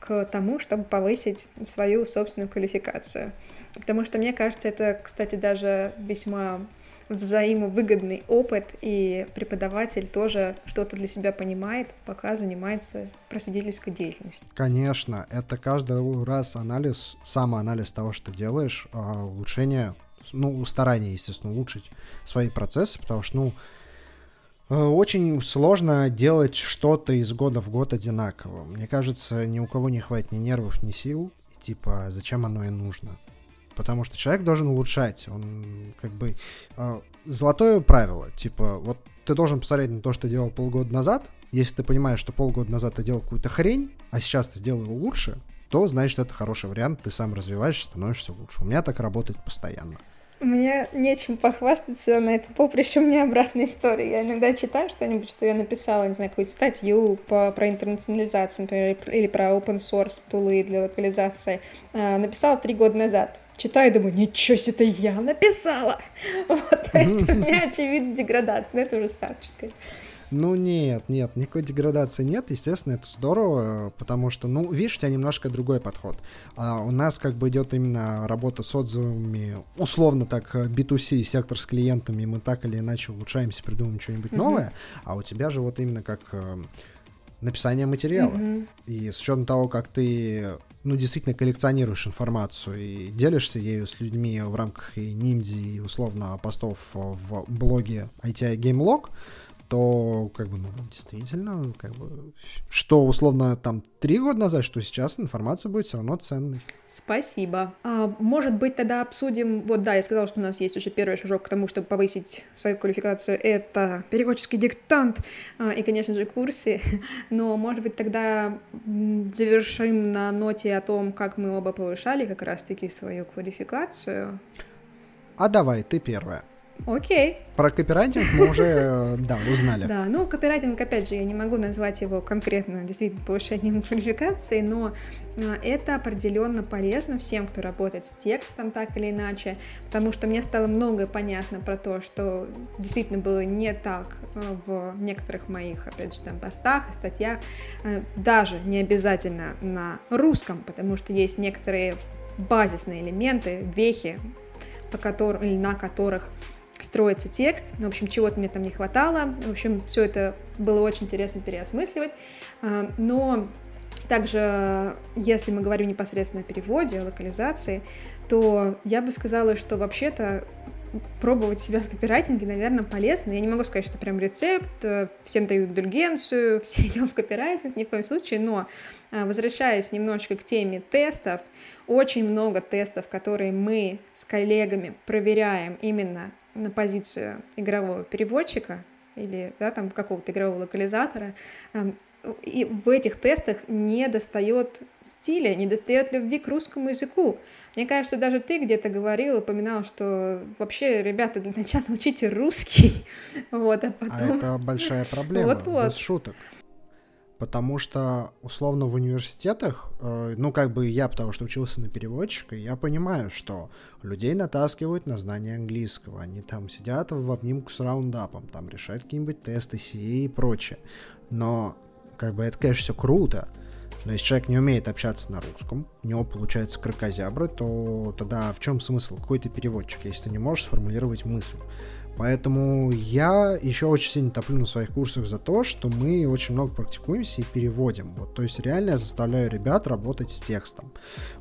к тому, чтобы повысить свою собственную квалификацию. Потому что мне кажется, это, кстати, даже весьма взаимовыгодный опыт, и преподаватель тоже что-то для себя понимает, пока занимается просветительской деятельностью. Конечно, это каждый раз анализ, самоанализ того, что делаешь, а, улучшение, ну, старание, естественно, улучшить свои процессы, потому что, ну, очень сложно делать что-то из года в год одинаково. Мне кажется, ни у кого не хватит ни нервов, ни сил, и, типа, зачем оно и нужно. Потому что человек должен улучшать. Он как бы э, золотое правило. Типа, вот ты должен посмотреть на то, что делал полгода назад. Если ты понимаешь, что полгода назад ты делал какую-то хрень, а сейчас ты сделал лучше, то значит это хороший вариант, ты сам развиваешься, становишься лучше. У меня так работает постоянно. Мне нечем похвастаться на этом поприще, у меня обратная история. Я иногда читаю что-нибудь, что я написала, не знаю, какую-то статью по, про интернационализацию, например, или про open source тулы для локализации. А, написала три года назад. Читаю и думаю, ничего себе, это я написала! Вот, то есть у меня, очевидно, деградация, но это уже старческая. Ну нет, нет, никакой деградации нет, естественно, это здорово, потому что, ну, видишь, у тебя немножко другой подход. А у нас как бы идет именно работа с отзывами, условно так, B2C, сектор с клиентами, мы так или иначе улучшаемся, придумываем что-нибудь Мгм. новое, а у тебя же вот именно как э, написание материала. Мгм. И с учетом того, как ты, ну, действительно коллекционируешь информацию и делишься ею с людьми в рамках и ниндзи, и условно постов в блоге ITI Game Log, то, как бы, ну, действительно, как бы, что условно там три года назад, что сейчас информация будет все равно ценной. Спасибо. А, может быть, тогда обсудим... Вот да, я сказала, что у нас есть уже первый шажок к тому, чтобы повысить свою квалификацию. Это переводческий диктант а, и, конечно же, курсы. Но, может быть, тогда завершим на ноте о том, как мы оба повышали как раз-таки свою квалификацию. А давай, ты первая. Окей. Про копирайтинг мы уже, э, да, узнали. Да, ну, копирайтинг, опять же, я не могу назвать его конкретно действительно повышением квалификации, но а, это определенно полезно всем, кто работает с текстом так или иначе, потому что мне стало многое понятно про то, что действительно было не так а, в некоторых моих, опять же, там постах и статьях, даже не обязательно на русском, потому что есть некоторые базисные элементы, вехи, по которым, или на которых строится текст. В общем, чего-то мне там не хватало. В общем, все это было очень интересно переосмысливать. А, Но также, если мы говорим непосредственно о переводе, о локализации, то я бы сказала, что вообще-то пробовать себя в копирайтинге, наверное, полезно. Я не могу сказать, что прям рецепт, э, всем дают индульгенцию, все идем в копирайтинг, ни в коем случае, но а, возвращаясь немножечко к теме тестов, очень много тестов, которые мы с коллегами проверяем именно на позицию игрового переводчика или да, там какого-то игрового локализатора, эм, и в этих тестах не достает стиля, не достает любви к русскому языку. Мне кажется, даже ты где-то говорил, упоминал, что вообще, ребята, для начала учите русский, вот, а А потом... это большая проблема, Вот-вот. без шуток. Потому что, условно, в университетах, э, ну, как бы я, потому что учился на переводчика, я понимаю, что людей натаскивают на знание английского. Они там сидят в обнимку с раундапом, там решают какие-нибудь тесты, CA и прочее. Но, как бы, это, конечно, все круто. Но если человек не умеет общаться на русском, у него получается крокозябры, то тогда в чем смысл? Какой ты переводчик, если ты не можешь сформулировать мысль? Поэтому я еще очень сильно топлю на своих курсах за то, что мы очень много практикуемся и переводим. Вот, то есть реально я заставляю ребят работать с текстом.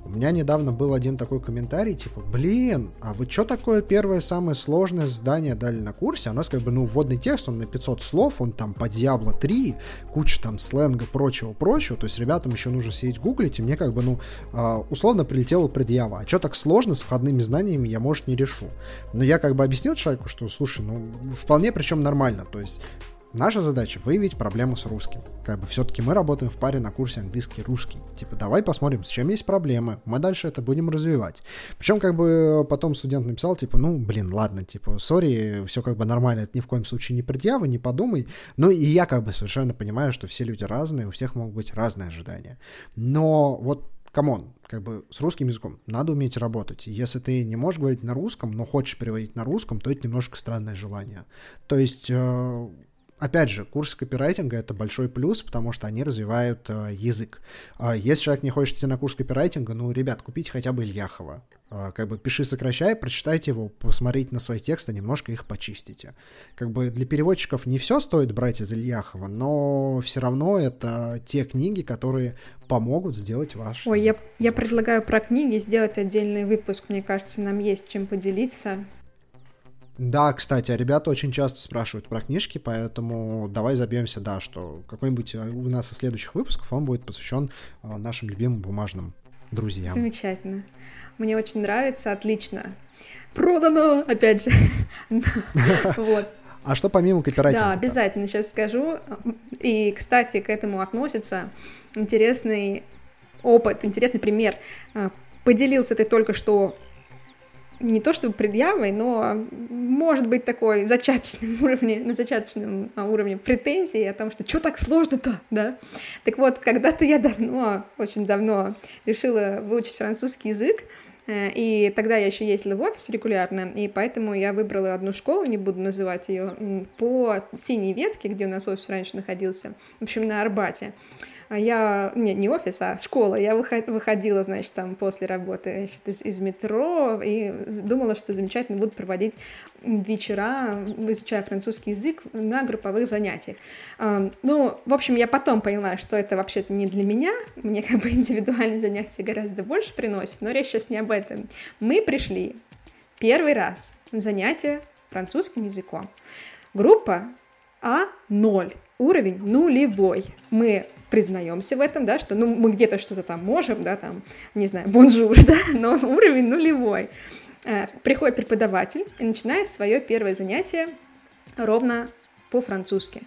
У меня недавно был один такой комментарий, типа, блин, а вы что такое первое самое сложное задание дали на курсе? А у нас как бы, ну, вводный текст, он на 500 слов, он там по Diablo 3, куча там сленга, прочего-прочего. То есть ребятам еще нужно сидеть гуглить, и мне как бы, ну, а, условно прилетело предъява. А что так сложно с входными знаниями, я, может, не решу. Но я как бы объяснил человеку, что, слушай, слушай, ну, вполне причем нормально. То есть наша задача выявить проблему с русским. Как бы все-таки мы работаем в паре на курсе английский-русский. Типа, давай посмотрим, с чем есть проблемы, мы дальше это будем развивать. Причем, как бы, потом студент написал, типа, ну, блин, ладно, типа, сори, все как бы нормально, это ни в коем случае не предъява, не подумай. Ну, и я как бы совершенно понимаю, что все люди разные, у всех могут быть разные ожидания. Но вот come on, как бы с русским языком надо уметь работать. Если ты не можешь говорить на русском, но хочешь переводить на русском, то это немножко странное желание. То есть э, опять же, курсы копирайтинга это большой плюс, потому что они развивают э, язык. А если человек не хочет идти на курс копирайтинга, ну, ребят, купите хотя бы Ильяхова. Э, как бы пиши, сокращай, прочитайте его, посмотрите на свои тексты, немножко их почистите. Как бы для переводчиков не все стоит брать из Ильяхова, но все равно это те книги, которые помогут сделать ваш. Ой, я, я предлагаю про книги сделать отдельный выпуск. Мне кажется, нам есть чем поделиться. Да, кстати, ребята очень часто спрашивают про книжки, поэтому давай забьемся, да, что какой-нибудь э, у нас из следующих выпусков он будет посвящен э, нашим любимым бумажным друзьям. Замечательно. Мне очень нравится, отлично. Продано, опять же. Вот. А что помимо копирайтинга? Да, обязательно сейчас скажу. И, кстати, к этому относится интересный опыт, интересный пример. Э, поделился ты только что не то чтобы предъявой, но может быть такой зачаточном уровне, на зачаточном а, уровне претензии о том, что что так сложно-то, да? Так вот, когда-то я давно, очень давно решила выучить французский язык, э, и тогда я еще ездила в офис регулярно, и поэтому я выбрала одну школу, не буду называть ее, по синей ветке, где у нас офис раньше находился, в общем, на Арбате. А я, не, не офис, а школа, я выходила, значит, там после работы значит, из, из метро и думала, что замечательно буду проводить вечера, изучая французский язык на групповых занятиях. Ну, в общем, я потом поняла, что это вообще-то не для меня, мне как бы индивидуальные занятия гораздо больше приносят, но речь сейчас не об этом. Мы пришли первый раз на занятие французским языком. Группа А0, уровень нулевой. Мы признаемся в этом, да, что ну, мы где-то что-то там можем, да, там, не знаю, bonjour, да, но уровень нулевой. Э, приходит преподаватель и начинает свое первое занятие ровно по-французски.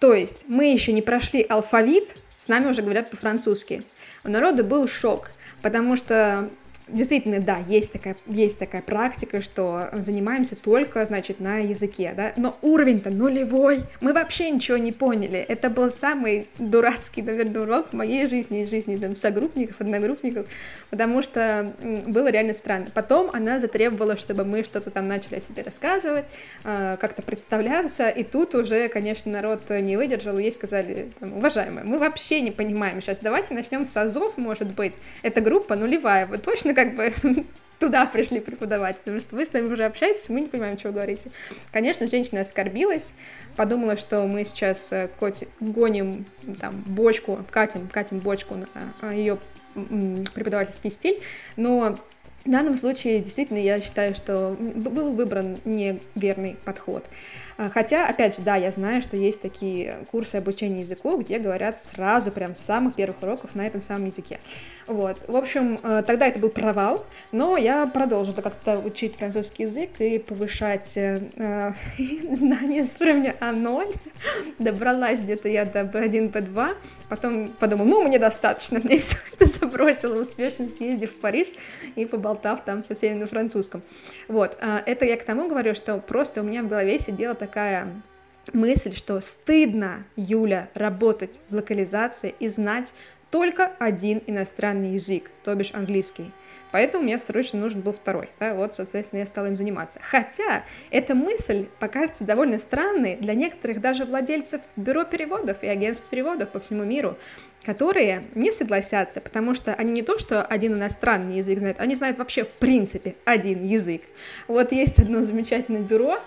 То есть мы еще не прошли алфавит, с нами уже говорят по-французски. У народа был шок, потому что действительно, да, есть такая, есть такая практика, что занимаемся только, значит, на языке, да, но уровень-то нулевой, мы вообще ничего не поняли, это был самый дурацкий, наверное, урок в моей жизни и жизни там, согруппников, одногруппников, потому что было реально странно. Потом она затребовала, чтобы мы что-то там начали о себе рассказывать, а, как-то представляться, и тут уже, конечно, народ не выдержал, ей сказали, там, уважаемые, мы вообще не понимаем. Сейчас, давайте начнем с азов, может быть, эта группа нулевая, вы точно как бы туда пришли преподавать, потому что вы с нами уже общаетесь, мы не понимаем, что вы говорите. Конечно, женщина оскорбилась, подумала, что мы сейчас э, гоним там бочку, катим, катим бочку на а, ее преподавательский стиль, но в данном случае действительно я считаю, что был выбран неверный подход. А, хотя, опять же, да, я знаю, что есть такие курсы обучения языку, где говорят сразу, прям с самых первых уроков на этом самом языке. Вот. В общем, э, тогда это был провал, но я продолжила как-то учить французский язык и повышать э, э знания с уровня А0. Добралась где-то я до B1, B2, потом подумала, ну, мне достаточно, мне все это забросила, успешно съездив в Париж и поболтав там со всеми на французском. Вот. Это я к тому говорю, что просто у меня в голове сидела такая мысль, что стыдно, Юля, работать в локализации и знать только один иностранный язык, то бишь английский. Поэтому мне срочно нужен был второй. Да, вот, соответственно, я стала им заниматься. Хотя эта мысль покажется довольно странной для некоторых даже владельцев бюро переводов и агентств переводов по всему миру. которые не согласятся, потому что они не то, что один иностранный язык знают, они знают вообще в принципе один язык. Вот есть одно замечательное бюро,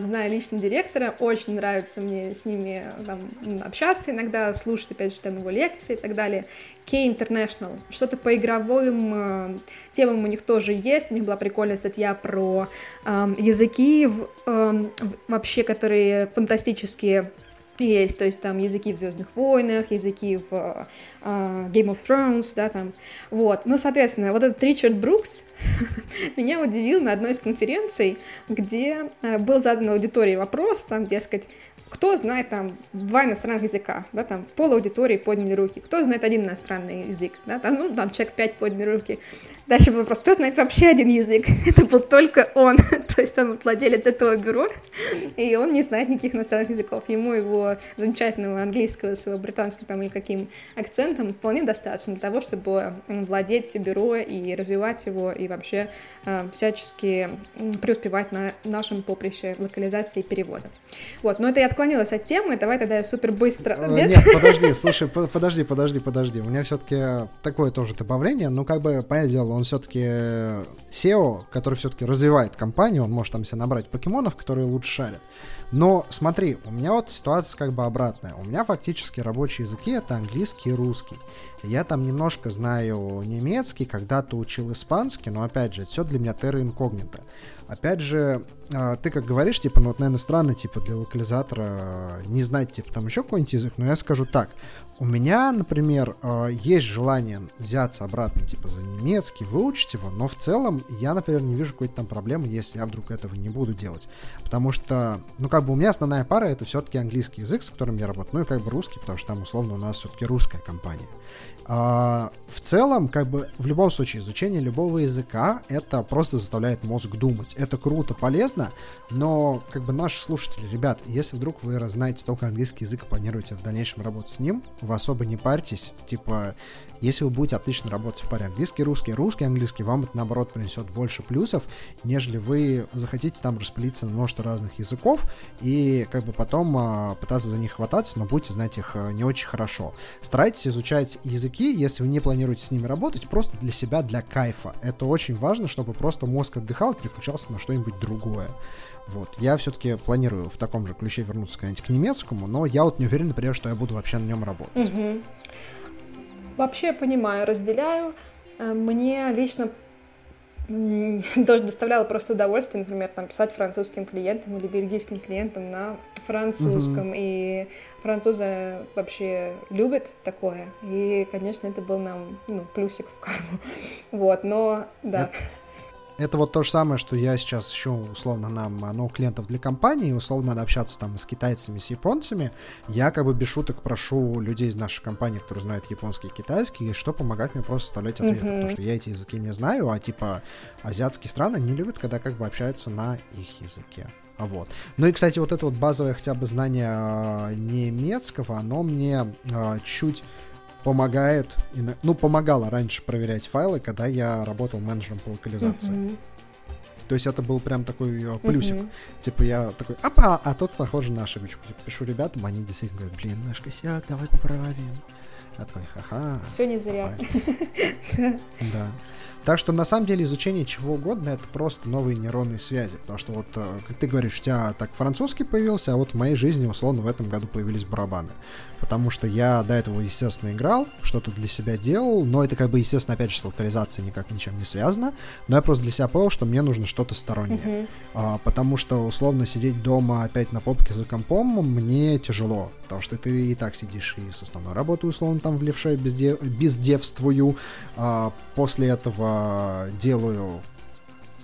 знаю лично директора, очень нравится мне с ними там, общаться иногда, слушать, опять же, там его лекции и так далее. K International, что-то по игровым э, темам у них тоже есть, у них была прикольная статья про э, языки в, э, вообще, которые фантастические есть, то есть там языки в Звездных войнах, языки в uh, Game of Thrones, да, там, вот. Ну, соответственно, вот этот Ричард Брукс меня удивил на одной из конференций, где uh, был задан аудитории вопрос, там, дескать, кто знает там два иностранных языка, да, там пол аудитории подняли руки, кто знает один иностранный язык, да, там, ну, там человек пять подняли руки. Дальше был вопрос, кто знает вообще один язык? Это был только он, то есть он владелец этого бюро, и он не знает никаких иностранных языков. Ему его замечательного английского с его там или каким акцентом вполне достаточно для того, чтобы владеть бюро и развивать его, и вообще э, всячески преуспевать на нашем поприще локализации и перевода. Вот, но это я отклонилась от темы, давай тогда я супер быстро... Э, нет, Нет подожди, слушай, подожди, подожди, подожди. У меня все-таки такое тоже добавление, ну как бы, понятное дело, он все-таки SEO, который все-таки развивает компанию, он может там себе набрать покемонов, которые лучше шарят. Но смотри, у меня вот ситуация как бы обратная. У меня фактически рабочие языки это английский и русский. Я там немножко знаю немецкий, когда-то учил испанский, но опять же, все для меня терра инкогнито. Опять же, а, ты как говоришь, типа, ну вот, наверное, странно, типа, для локализатора а, не знать, типа, там еще какой-нибудь язык, но я скажу так. У меня, например, а, есть желание взяться обратно, типа, за немецкий, выучить его, но в целом я, например, не вижу какой-то там проблемы, если я вдруг этого не буду делать. Потому что, ну, как бы у меня основная пара это все-таки английский язык, с которым я работаю, ну и как бы русский, потому что там, условно, у нас все-таки русская компания. А, в целом, как бы в любом случае, изучение любого языка это просто заставляет мозг думать. Это круто, полезно, но как бы наши слушатели, ребят, если вдруг вы знаете только английский язык и планируете в дальнейшем работать с ним, вы особо не парьтесь. Типа, если вы будете отлично работать в паре английский, русский, русский, английский, вам это наоборот принесет больше плюсов, нежели вы захотите там распылиться на множество разных языков и как бы потом а, пытаться за них хвататься, но будете знать их а, не очень хорошо. Старайтесь изучать языки, если вы не планируете с ними работать, просто для себя, для кайфа. Это очень важно, чтобы просто мозг отдыхал и переключался на что-нибудь другое. Вот. Я все-таки планирую в таком же ключе вернуться когда-нибудь к немецкому, но я вот не уверен, например, что я буду вообще на нем работать. Угу. Вообще понимаю, разделяю. Э, мне лично тоже доставляло просто удовольствие, например, там, писать французским клиентам или бельгийским клиентам на французском. Mm-hmm. И французы вообще любят такое. И, конечно, это был нам ну, плюсик в карму. Вот, но да. Это, это вот то же самое, что я сейчас ищу, условно, нам новых клиентов для компании, условно, надо общаться там с китайцами, с японцами. Я как бы без шуток прошу людей из нашей компании, которые знают японский и китайский, что помогать мне просто составлять ответы, mm-hmm. потому что я эти языки не знаю, а типа азиатские страны не любят, когда как бы общаются на их языке. А вот. Ну и, кстати, вот это вот базовое хотя бы знание а, немецкого, оно мне э, чуть помогает, ну, помогало раньше проверять файлы, когда я работал менеджером по локализации. Uh-huh. То есть это был прям такой э, плюсик. Uh-huh. Типа я такой, апа, а тут похоже на ошибочку. Типа, пишу ребятам, они действительно говорят, блин, наш косяк, давай поправим. Я такой, ха-ха. Все не зря. Да. Так что на самом деле изучение чего угодно это просто новые нейронные связи. Потому что вот, э, как ты говоришь, у тебя так французский появился, а вот в моей жизни, условно, в этом году появились барабаны. Потому что я до этого, естественно, играл, что-то для себя делал, но это как бы, естественно, опять же, с локализацией никак ничем не связано. Но я просто для себя понял, что мне нужно что-то стороннее. Uh-huh. А, потому что, условно, сидеть дома опять на попке за компом мне тяжело. Потому что ты и так сидишь и с основной работы, условно, там в левше бездев... бездевствую. А, после этого делаю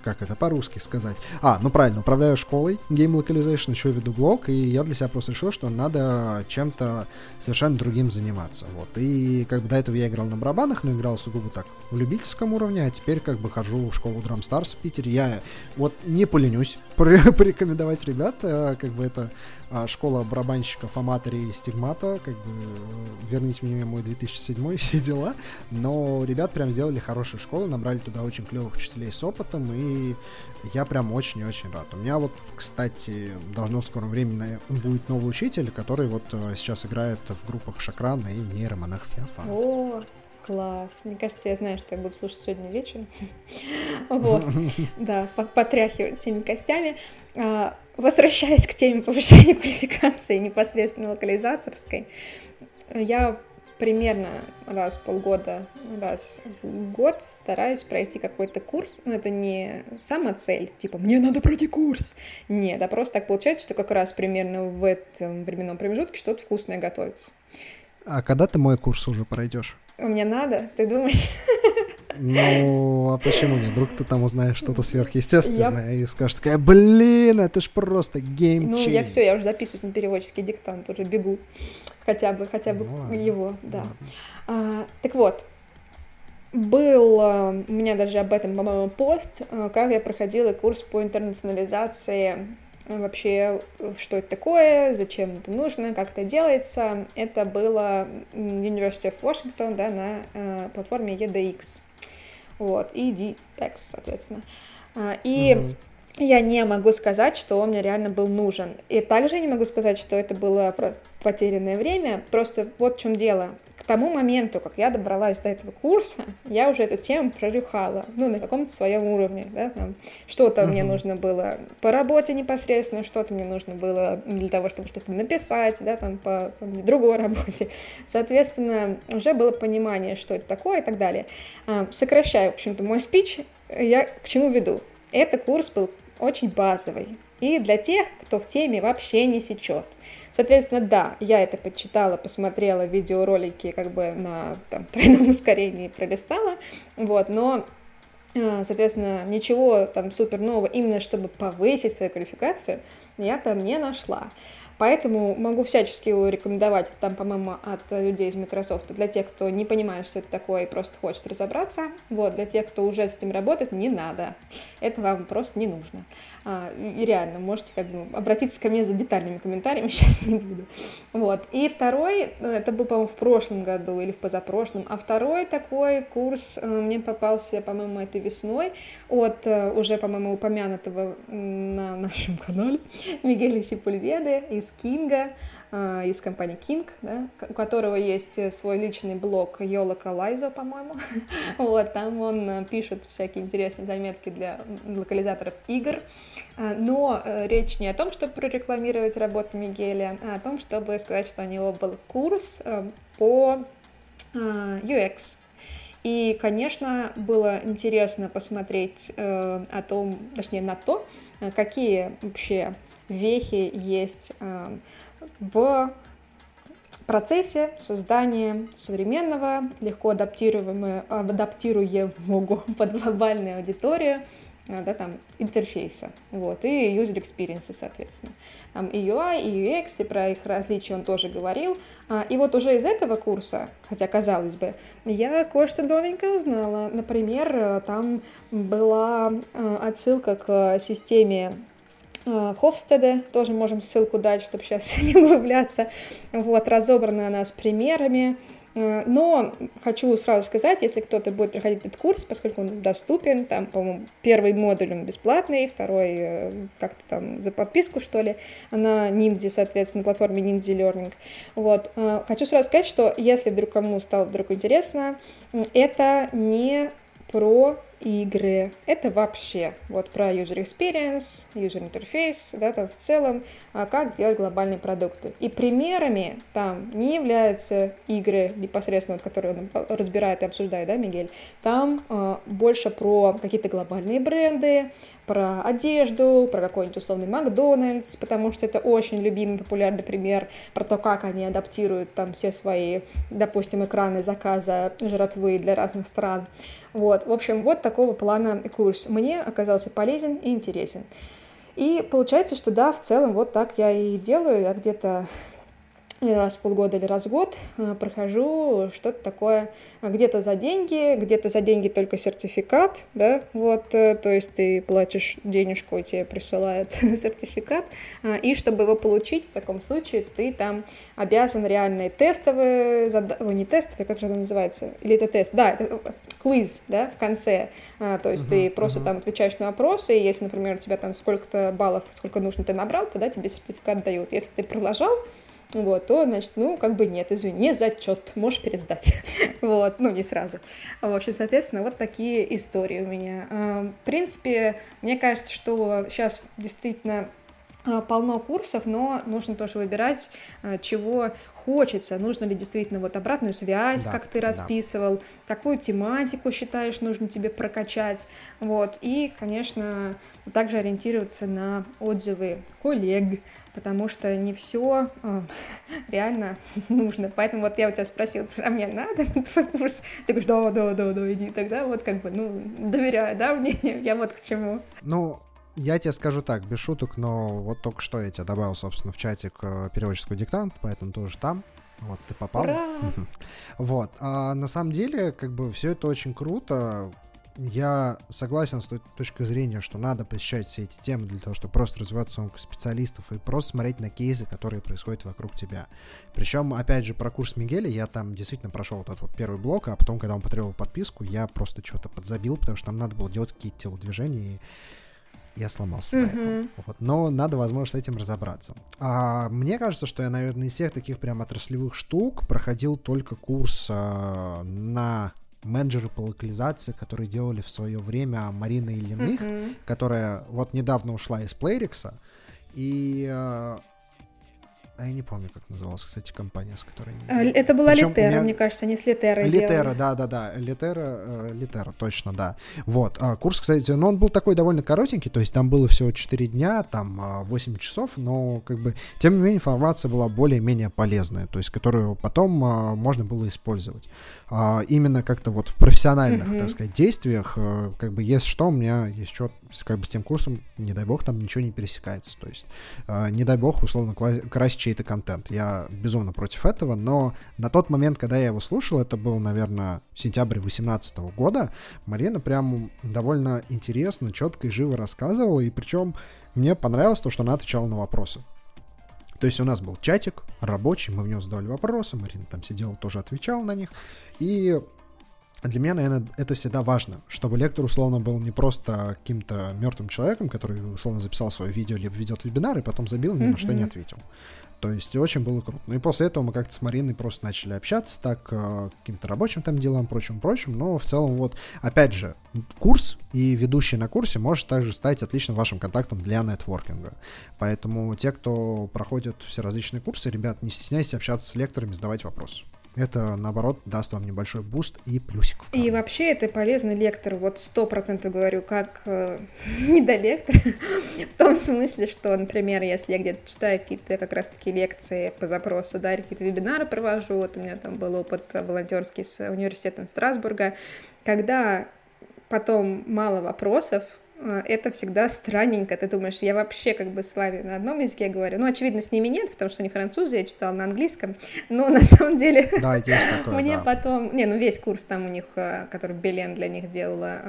как это по-русски сказать? А, ну правильно, управляю школой Game Localization, еще веду блог, и я для себя просто решил, что надо чем-то совершенно другим заниматься. Вот. И как бы до этого я играл на барабанах, но играл сугубо так в любительском уровне, а теперь как бы хожу в школу Drum Stars в Питере. Я вот не поленюсь порекомендовать ребят, э, как бы это а, школа барабанщиков, аматорей стигмата, как бы верните мне мой 2007 и все дела. Но ребят прям сделали хорошую школу, набрали туда очень клевых учителей с опытом, и и я прям очень-очень рад. У меня вот, кстати, должно в скором времени будет новый учитель, который вот э, сейчас играет в группах Шакрана и нейромонах Феофан. О, класс. Мне кажется, я знаю, что я буду слушать сегодня вечером. Вот, да, потряхивать всеми костями. А, возвращаясь к теме повышения квалификации непосредственно локализаторской, я примерно раз в полгода, раз в год стараюсь пройти какой-то курс. Но это не сама цель, типа «мне надо пройти курс». Нет, а просто так получается, что как раз примерно в этом временном промежутке что-то вкусное готовится. А когда ты мой курс уже пройдешь? Меня надо, ты думаешь? Ну, а почему нет? Вдруг ты там узнаешь что-то сверхъестественное я... и скажешь такая, блин, это ж просто гейм Ну, я все, я уже записываюсь на переводческий диктант, уже бегу. Хотя бы, хотя бы ну, его, да. А, так вот, был а, у меня даже об этом, по-моему, пост, а, как я проходила курс по интернационализации а, вообще, что это такое, зачем это нужно, как это делается. Это было University of Washington, да, на э, платформе EDX вот, и DX, соответственно. А, и mm-hmm. я не могу сказать, что он мне реально был нужен. И также я не могу сказать, что это было потерянное время, просто вот в чем дело. К тому моменту, как я добралась до этого курса, я уже эту тему прорюхала, ну, на каком-то своем уровне, да, там, что-то uh-huh. мне нужно было по работе непосредственно, что-то мне нужно было для того, чтобы что-то написать, да, там, по там, другой работе. Соответственно, уже было понимание, что это такое и так далее. А, сокращаю, в общем-то, мой спич, я к чему веду? Это курс был очень базовый, и для тех, кто в теме вообще не сечет. Соответственно, да, я это почитала, посмотрела видеоролики как бы на там, тройном ускорении, пролистала, вот, но э, Соответственно, ничего там супер нового, именно чтобы повысить свою квалификацию, я там не нашла. Поэтому могу всячески его рекомендовать, там, по-моему, от людей из Microsoft, для тех, кто не понимает, что это такое и просто хочет разобраться. Вот, для тех, кто уже с этим работает, не надо. Это вам просто не нужно. А, и реально, можете как бы обратиться ко мне за детальными комментариями, сейчас не буду. Вот. И второй, ну, это был, по-моему, в прошлом году или в позапрошлом, а второй такой курс э, мне попался, по-моему, этой весной от э, уже, по-моему, упомянутого на нашем канале Мигеля Сипульведы из Кинга, э, из компании King, да, у которого есть свой личный блог Йола Калайзо, по-моему. вот, там он пишет всякие интересные заметки для локализаторов игр. Но э, речь не о том, чтобы прорекламировать работу Мигеля, а о том, чтобы сказать, что у него был курс э, по UX. И, конечно, было интересно посмотреть э, о том, точнее, на то, какие вообще вехи есть в процессе создания современного, легко адаптируемого, адаптируемого под глобальную аудиторию а, да, там, интерфейса, вот, и user experience, соответственно. Там и UI, и UX, и про их различия он тоже говорил. А, и вот уже из этого курса, хотя казалось бы, я кое-что новенькое узнала. Например, там была отсылка к системе Хофстеда, тоже можем ссылку дать, чтобы сейчас не углубляться. Вот, разобрана она с примерами, Э, но хочу сразу сказать, если кто-то будет проходить этот курс, поскольку он доступен, там, по-моему, первый модуль он бесплатный, второй э, как-то там за подписку, что ли, на Ниндзи, соответственно, платформе Ниндзи Learning. Вот. Э, хочу сразу сказать, что если вдруг кому стало вдруг интересно, это не про игры. Это вообще вот про user experience, user interface, да, там в целом, а как делать глобальные продукты. И примерами там не являются игры непосредственно, вот, которые он разбирает и обсуждает, да, Мигель. Там э, больше про какие-то глобальные бренды, про одежду, про какой-нибудь условный Макдональдс, потому что это очень любимый, популярный пример про то, как они адаптируют там все свои, допустим, экраны заказа жратвы для разных стран. Вот, в общем, вот такого плана курс мне оказался полезен и интересен. И получается, что да, в целом вот так я и делаю. Я где-то раз в полгода или раз в год э, прохожу что-то такое где-то за деньги, где-то за деньги только сертификат, да, вот, э, то есть ты платишь денежку, и тебе присылают сертификат, э, и чтобы его получить, в таком случае ты там обязан реальные тестовые, зад... Ой, не тестовые, как же это называется, или это тест, да, это квиз, да, в конце, то есть uh-huh, ты просто uh-huh. там отвечаешь на вопросы, и если, например, у тебя там сколько-то баллов, сколько нужно ты набрал, тогда тебе сертификат дают, если ты продолжал, вот, то, значит, ну, как бы нет, извини, зачет, можешь пересдать, вот, ну, не сразу. В общем, соответственно, вот такие истории у меня. А, в принципе, мне кажется, что сейчас действительно полно курсов, но нужно тоже выбирать, а, чего хочется, нужно ли действительно вот обратную связь, да, как ты расписывал, да. какую тематику считаешь нужно тебе прокачать, вот, и, конечно, также ориентироваться на отзывы коллег, потому что не все э, реально нужно. Поэтому вот я у тебя спросила, а мне надо твой курс? Ты говоришь, да, да, да, да, иди. Тогда вот как бы, ну, доверяю, да, мне, я вот к чему. Ну, я тебе скажу так, без шуток, но вот только что я тебя добавил, собственно, в чатик э, переводческого диктанта, поэтому тоже там. Вот, ты попал. Ура! Вот. А на самом деле, как бы, все это очень круто я согласен с той точки зрения, что надо посещать все эти темы для того, чтобы просто развиваться как специалистов и просто смотреть на кейсы, которые происходят вокруг тебя. Причем, опять же, про курс Мигеля я там действительно прошел вот этот вот первый блок, а потом, когда он потребовал подписку, я просто что-то подзабил, потому что там надо было делать какие-то телодвижения, и я сломался mm-hmm. на этом. Вот. Но надо, возможно, с этим разобраться. А, мне кажется, что я, наверное, из всех таких прям отраслевых штук проходил только курс а, на менеджеры по локализации, которые делали в свое время Марина Ильиных, mm-hmm. которая вот недавно ушла из Playrix, и э, а я не помню, как называлась, кстати, компания, с которой... Они... Это была Причем Литера, меня... мне кажется, они с Литерой Литера, да-да-да, Литера, э, Литера, точно, да. Вот, а, курс, кстати, ну, он был такой довольно коротенький, то есть там было всего 4 дня, там 8 а, часов, но, как бы, тем не менее, информация была более-менее полезная, то есть, которую потом а, можно было использовать. А, именно как-то вот в профессиональных, mm-hmm. так сказать, действиях, а, как бы, если что, у меня есть что как бы с тем курсом, не дай бог, там ничего не пересекается, то есть, а, не дай бог, условно, красить чей-то контент. Я безумно против этого, но на тот момент, когда я его слушал, это был, наверное, сентябрь 2018 года, Марина прям довольно интересно, четко и живо рассказывала, и причем мне понравилось то, что она отвечала на вопросы. То есть у нас был чатик рабочий, мы в него задавали вопросы, Марина там сидела, тоже отвечала на них. И для меня, наверное, это всегда важно, чтобы лектор, условно, был не просто каким-то мертвым человеком, который, условно, записал свое видео, либо ведет вебинар, и потом забил, ни mm-hmm. на что не ответил. То есть очень было круто. Ну и после этого мы как-то с Мариной просто начали общаться, так, э, каким-то рабочим там делам, прочим-прочим, но в целом вот, опять же, курс и ведущий на курсе может также стать отличным вашим контактом для нетворкинга. Поэтому те, кто проходит все различные курсы, ребят, не стесняйтесь общаться с лекторами, задавать вопросы это, наоборот, даст вам небольшой буст и плюсик. И вообще это полезный лектор, вот сто процентов говорю, как э, недолектор, в том смысле, что, например, если я где-то читаю какие-то как раз-таки лекции по запросу, да, какие-то вебинары провожу, вот у меня там был опыт волонтерский с университетом Страсбурга, когда потом мало вопросов, это всегда странненько. Ты думаешь, я вообще как бы с вами на одном языке говорю. Ну, очевидно, с ними нет, потому что они французы, я читала на английском. Но на самом деле... Да, есть такое, Мне да. потом... Не, ну весь курс там у них, а, который Белен для них делала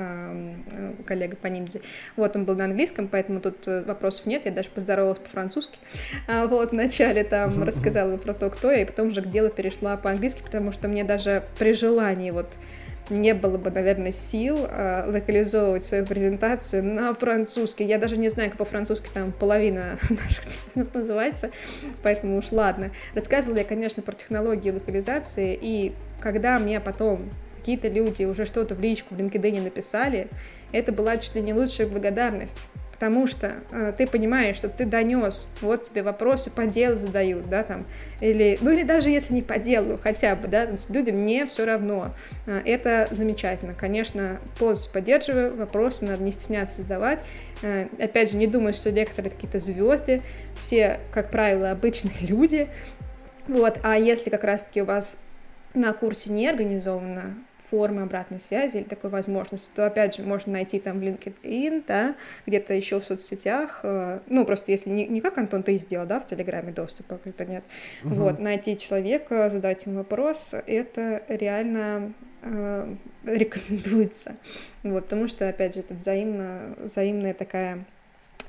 коллега по ниндзе, вот он был на английском, поэтому тут э, вопросов нет. Я даже поздоровалась по-французски. А, вот вначале там рассказала про то, кто я, и потом уже к делу перешла по-английски, потому что мне даже при желании вот не было бы, наверное, сил э, локализовывать свою презентацию на французский. Я даже не знаю, как по-французски там половина наших минут называется, поэтому уж ладно. Рассказывала я, конечно, про технологии локализации, и когда мне потом какие-то люди уже что-то в личку в LinkedIn написали, это была чуть ли не лучшая благодарность потому что э, ты понимаешь, что ты донес, вот тебе вопросы по делу задают, да, там, или, ну или даже если не по делу, хотя бы, да, людям не все равно, э, это замечательно, конечно, полностью поддерживаю, вопросы надо не стесняться задавать, э, опять же, не думаю, что лекторы какие-то звезды, все, как правило, обычные люди, вот, а если как раз-таки у вас на курсе не организовано формы обратной связи или такой возможности, то, опять же, можно найти там в LinkedIn, да, где-то еще в соцсетях, э, ну, просто если не, не как Антон ты сделал, да, в Телеграме доступа, как-то нет, угу. вот, найти человека, задать ему вопрос, это реально э, рекомендуется, вот, потому что, опять же, это взаимно, взаимная такая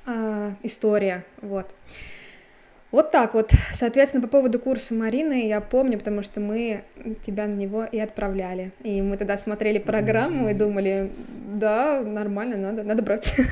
э, история, вот. Вот так вот. Соответственно, по поводу курса Марины я помню, потому что мы тебя на него и отправляли. И мы тогда смотрели программу и думали, да, нормально, надо, надо брать.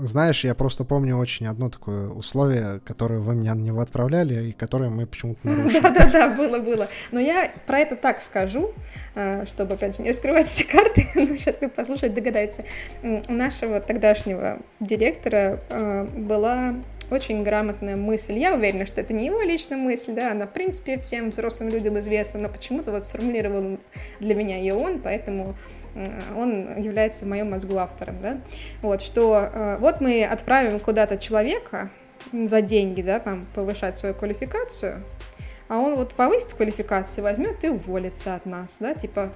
Знаешь, я просто помню очень одно такое условие, которое вы меня на него отправляли, и которое мы почему-то нарушили. Да-да-да, было-было. Но я про это так скажу, э, чтобы, опять же, не раскрывать все карты, но сейчас кто послушает, догадается. У нашего тогдашнего директора э, была очень грамотная мысль. Я уверена, что это не его личная мысль, да, она, в принципе, всем взрослым людям известна, но почему-то вот сформулировал для меня ее он, поэтому э, он является в моем мозгу автором, да, вот, что э, вот мы отправим куда-то человека за деньги, да, там, повышать свою квалификацию, а он вот повысит квалификацию, возьмет и уволится от нас, да, типа,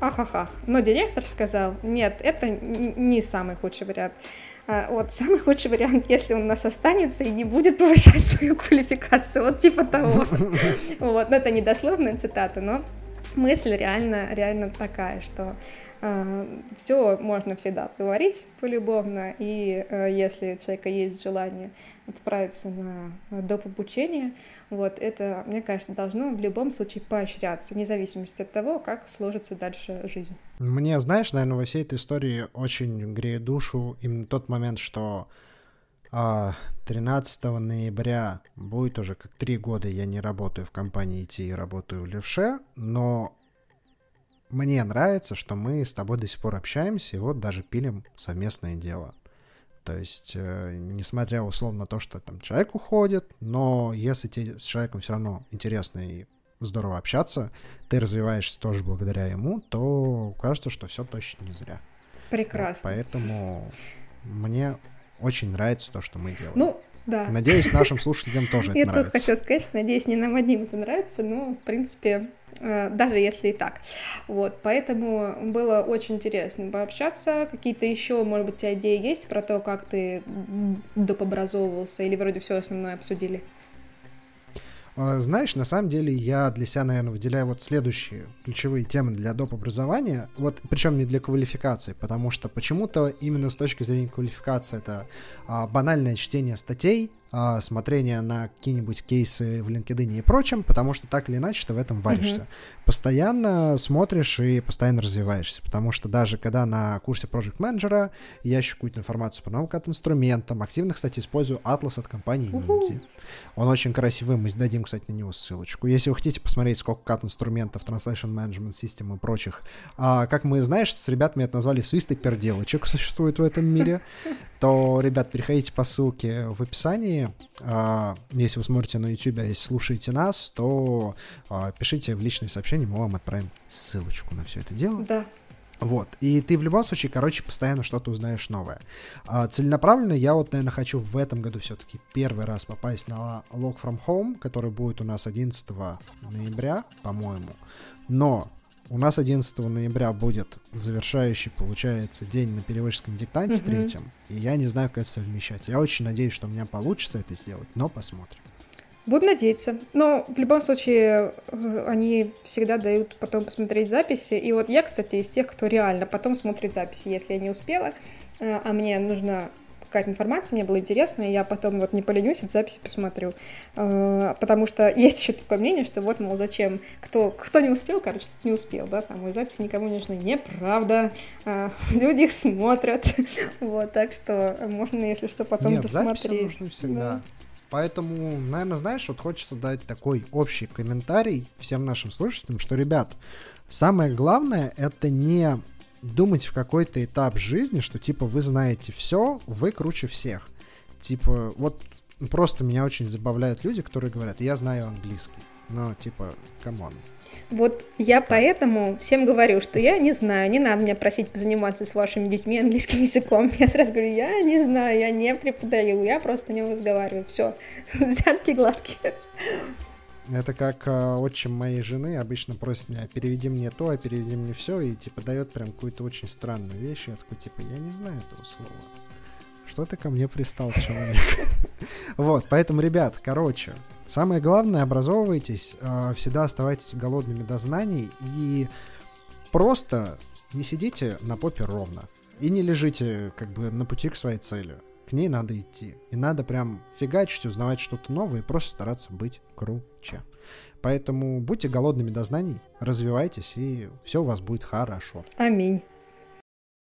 ахахах. Но директор сказал, нет, это не самый худший вариант. А, вот, самый худший вариант, если он у нас останется и не будет повышать свою квалификацию, вот типа того. Вот, но это не дословная цитата, но мысль реально, реально такая, что все можно всегда говорить полюбовно, и э, если у человека есть желание отправиться на доп. обучение, вот это, мне кажется, должно в любом случае поощряться, вне зависимости от того, как сложится дальше жизнь. Мне, знаешь, наверное, во всей этой истории очень греет душу именно тот момент, что 13 а, ноября будет уже как три года я не работаю в компании IT, работаю в Левше, но мне нравится, что мы с тобой до сих пор общаемся и вот даже пилим совместное дело. То есть, э, несмотря условно на то, что там человек уходит, но если тебе с человеком все равно интересно и здорово общаться, ты развиваешься тоже благодаря ему, то кажется, что все точно не зря. Прекрасно. Вот, поэтому мне очень нравится то, что мы делаем. Ну, да. Надеюсь, нашим слушателям тоже это нравится. Я только хотела сказать, что надеюсь, не нам одним это нравится, но, в принципе, даже если и так. Вот, поэтому было очень интересно пообщаться. Какие-то еще, может быть, у тебя идеи есть про то, как ты допобразовывался, или вроде все основное обсудили? А, знаешь, на самом деле я для себя, наверное, выделяю вот следующие ключевые темы для доп. образования, вот причем не для квалификации, потому что почему-то именно с точки зрения квалификации это а, банальное чтение статей, а, смотрение на какие-нибудь кейсы в LinkedIn и прочем, потому что так или иначе ты в этом варишься. Mm-hmm. Постоянно смотришь и постоянно развиваешься, потому что даже когда на курсе Project Manager я ищу какую-то информацию по науке от инструментам, активно, кстати, использую атлас от компании Unity. Uh-huh. Он очень красивый, мы дадим, кстати, на него ссылочку. Если вы хотите посмотреть, сколько кат инструментов, Translation Management System и прочих, а, как мы, знаешь, с ребятами это назвали свисты перделочек существует в этом мире, то, ребят, переходите по ссылке в описании, а, если вы смотрите на YouTube, а если слушаете нас, то а, пишите в личные сообщения, мы вам отправим ссылочку на все это дело. Да. Вот. И ты в любом случае, короче, постоянно что-то узнаешь новое. А, целенаправленно я вот, наверное, хочу в этом году все-таки первый раз попасть на Log from Home, который будет у нас 11 ноября, по-моему. Но у нас 11 ноября будет завершающий, получается, день на переводческом диктанте mm-hmm. третьем, и я не знаю, как это совмещать. Я очень надеюсь, что у меня получится это сделать, но посмотрим. Буду надеяться. Но в любом случае э, они всегда дают потом посмотреть записи. И вот я, кстати, из тех, кто реально потом смотрит записи, если я не успела, э, а мне нужно какая-то информация, мне было интересно, и я потом вот не поленюсь, в записи посмотрю. Э, потому что есть еще такое мнение, что вот, мол, зачем, кто, кто не успел, короче, тот не успел, да, там, и записи никому не нужны. Неправда, э, люди их смотрят, вот, так что можно, если что, потом Нет, посмотреть. нужны всегда. Да. Поэтому, наверное, знаешь, вот хочется дать такой общий комментарий всем нашим слушателям, что, ребят, самое главное это не думать в какой-то этап жизни, что типа вы знаете все, вы круче всех. Типа, вот просто меня очень забавляют люди, которые говорят, я знаю английский. Но, типа, come on. Вот я поэтому всем говорю, что я не знаю, не надо меня просить позаниматься с вашими детьми английским языком. Я сразу говорю, я не знаю, я не преподаю, я просто не разговариваю. Все, взятки гладкие. Это как э, отчим моей жены обычно просит меня, переведи мне то, а переведи мне все, и типа дает прям какую-то очень странную вещь. Я такой, типа, я не знаю этого слова. Что ты ко мне пристал, человек? Вот, поэтому, ребят, короче, самое главное, образовывайтесь, э, всегда оставайтесь голодными до знаний и просто не сидите на попе ровно. И не лежите как бы на пути к своей цели. К ней надо идти. И надо прям фигачить, узнавать что-то новое и просто стараться быть круче. Поэтому будьте голодными до знаний, развивайтесь, и все у вас будет хорошо. Аминь.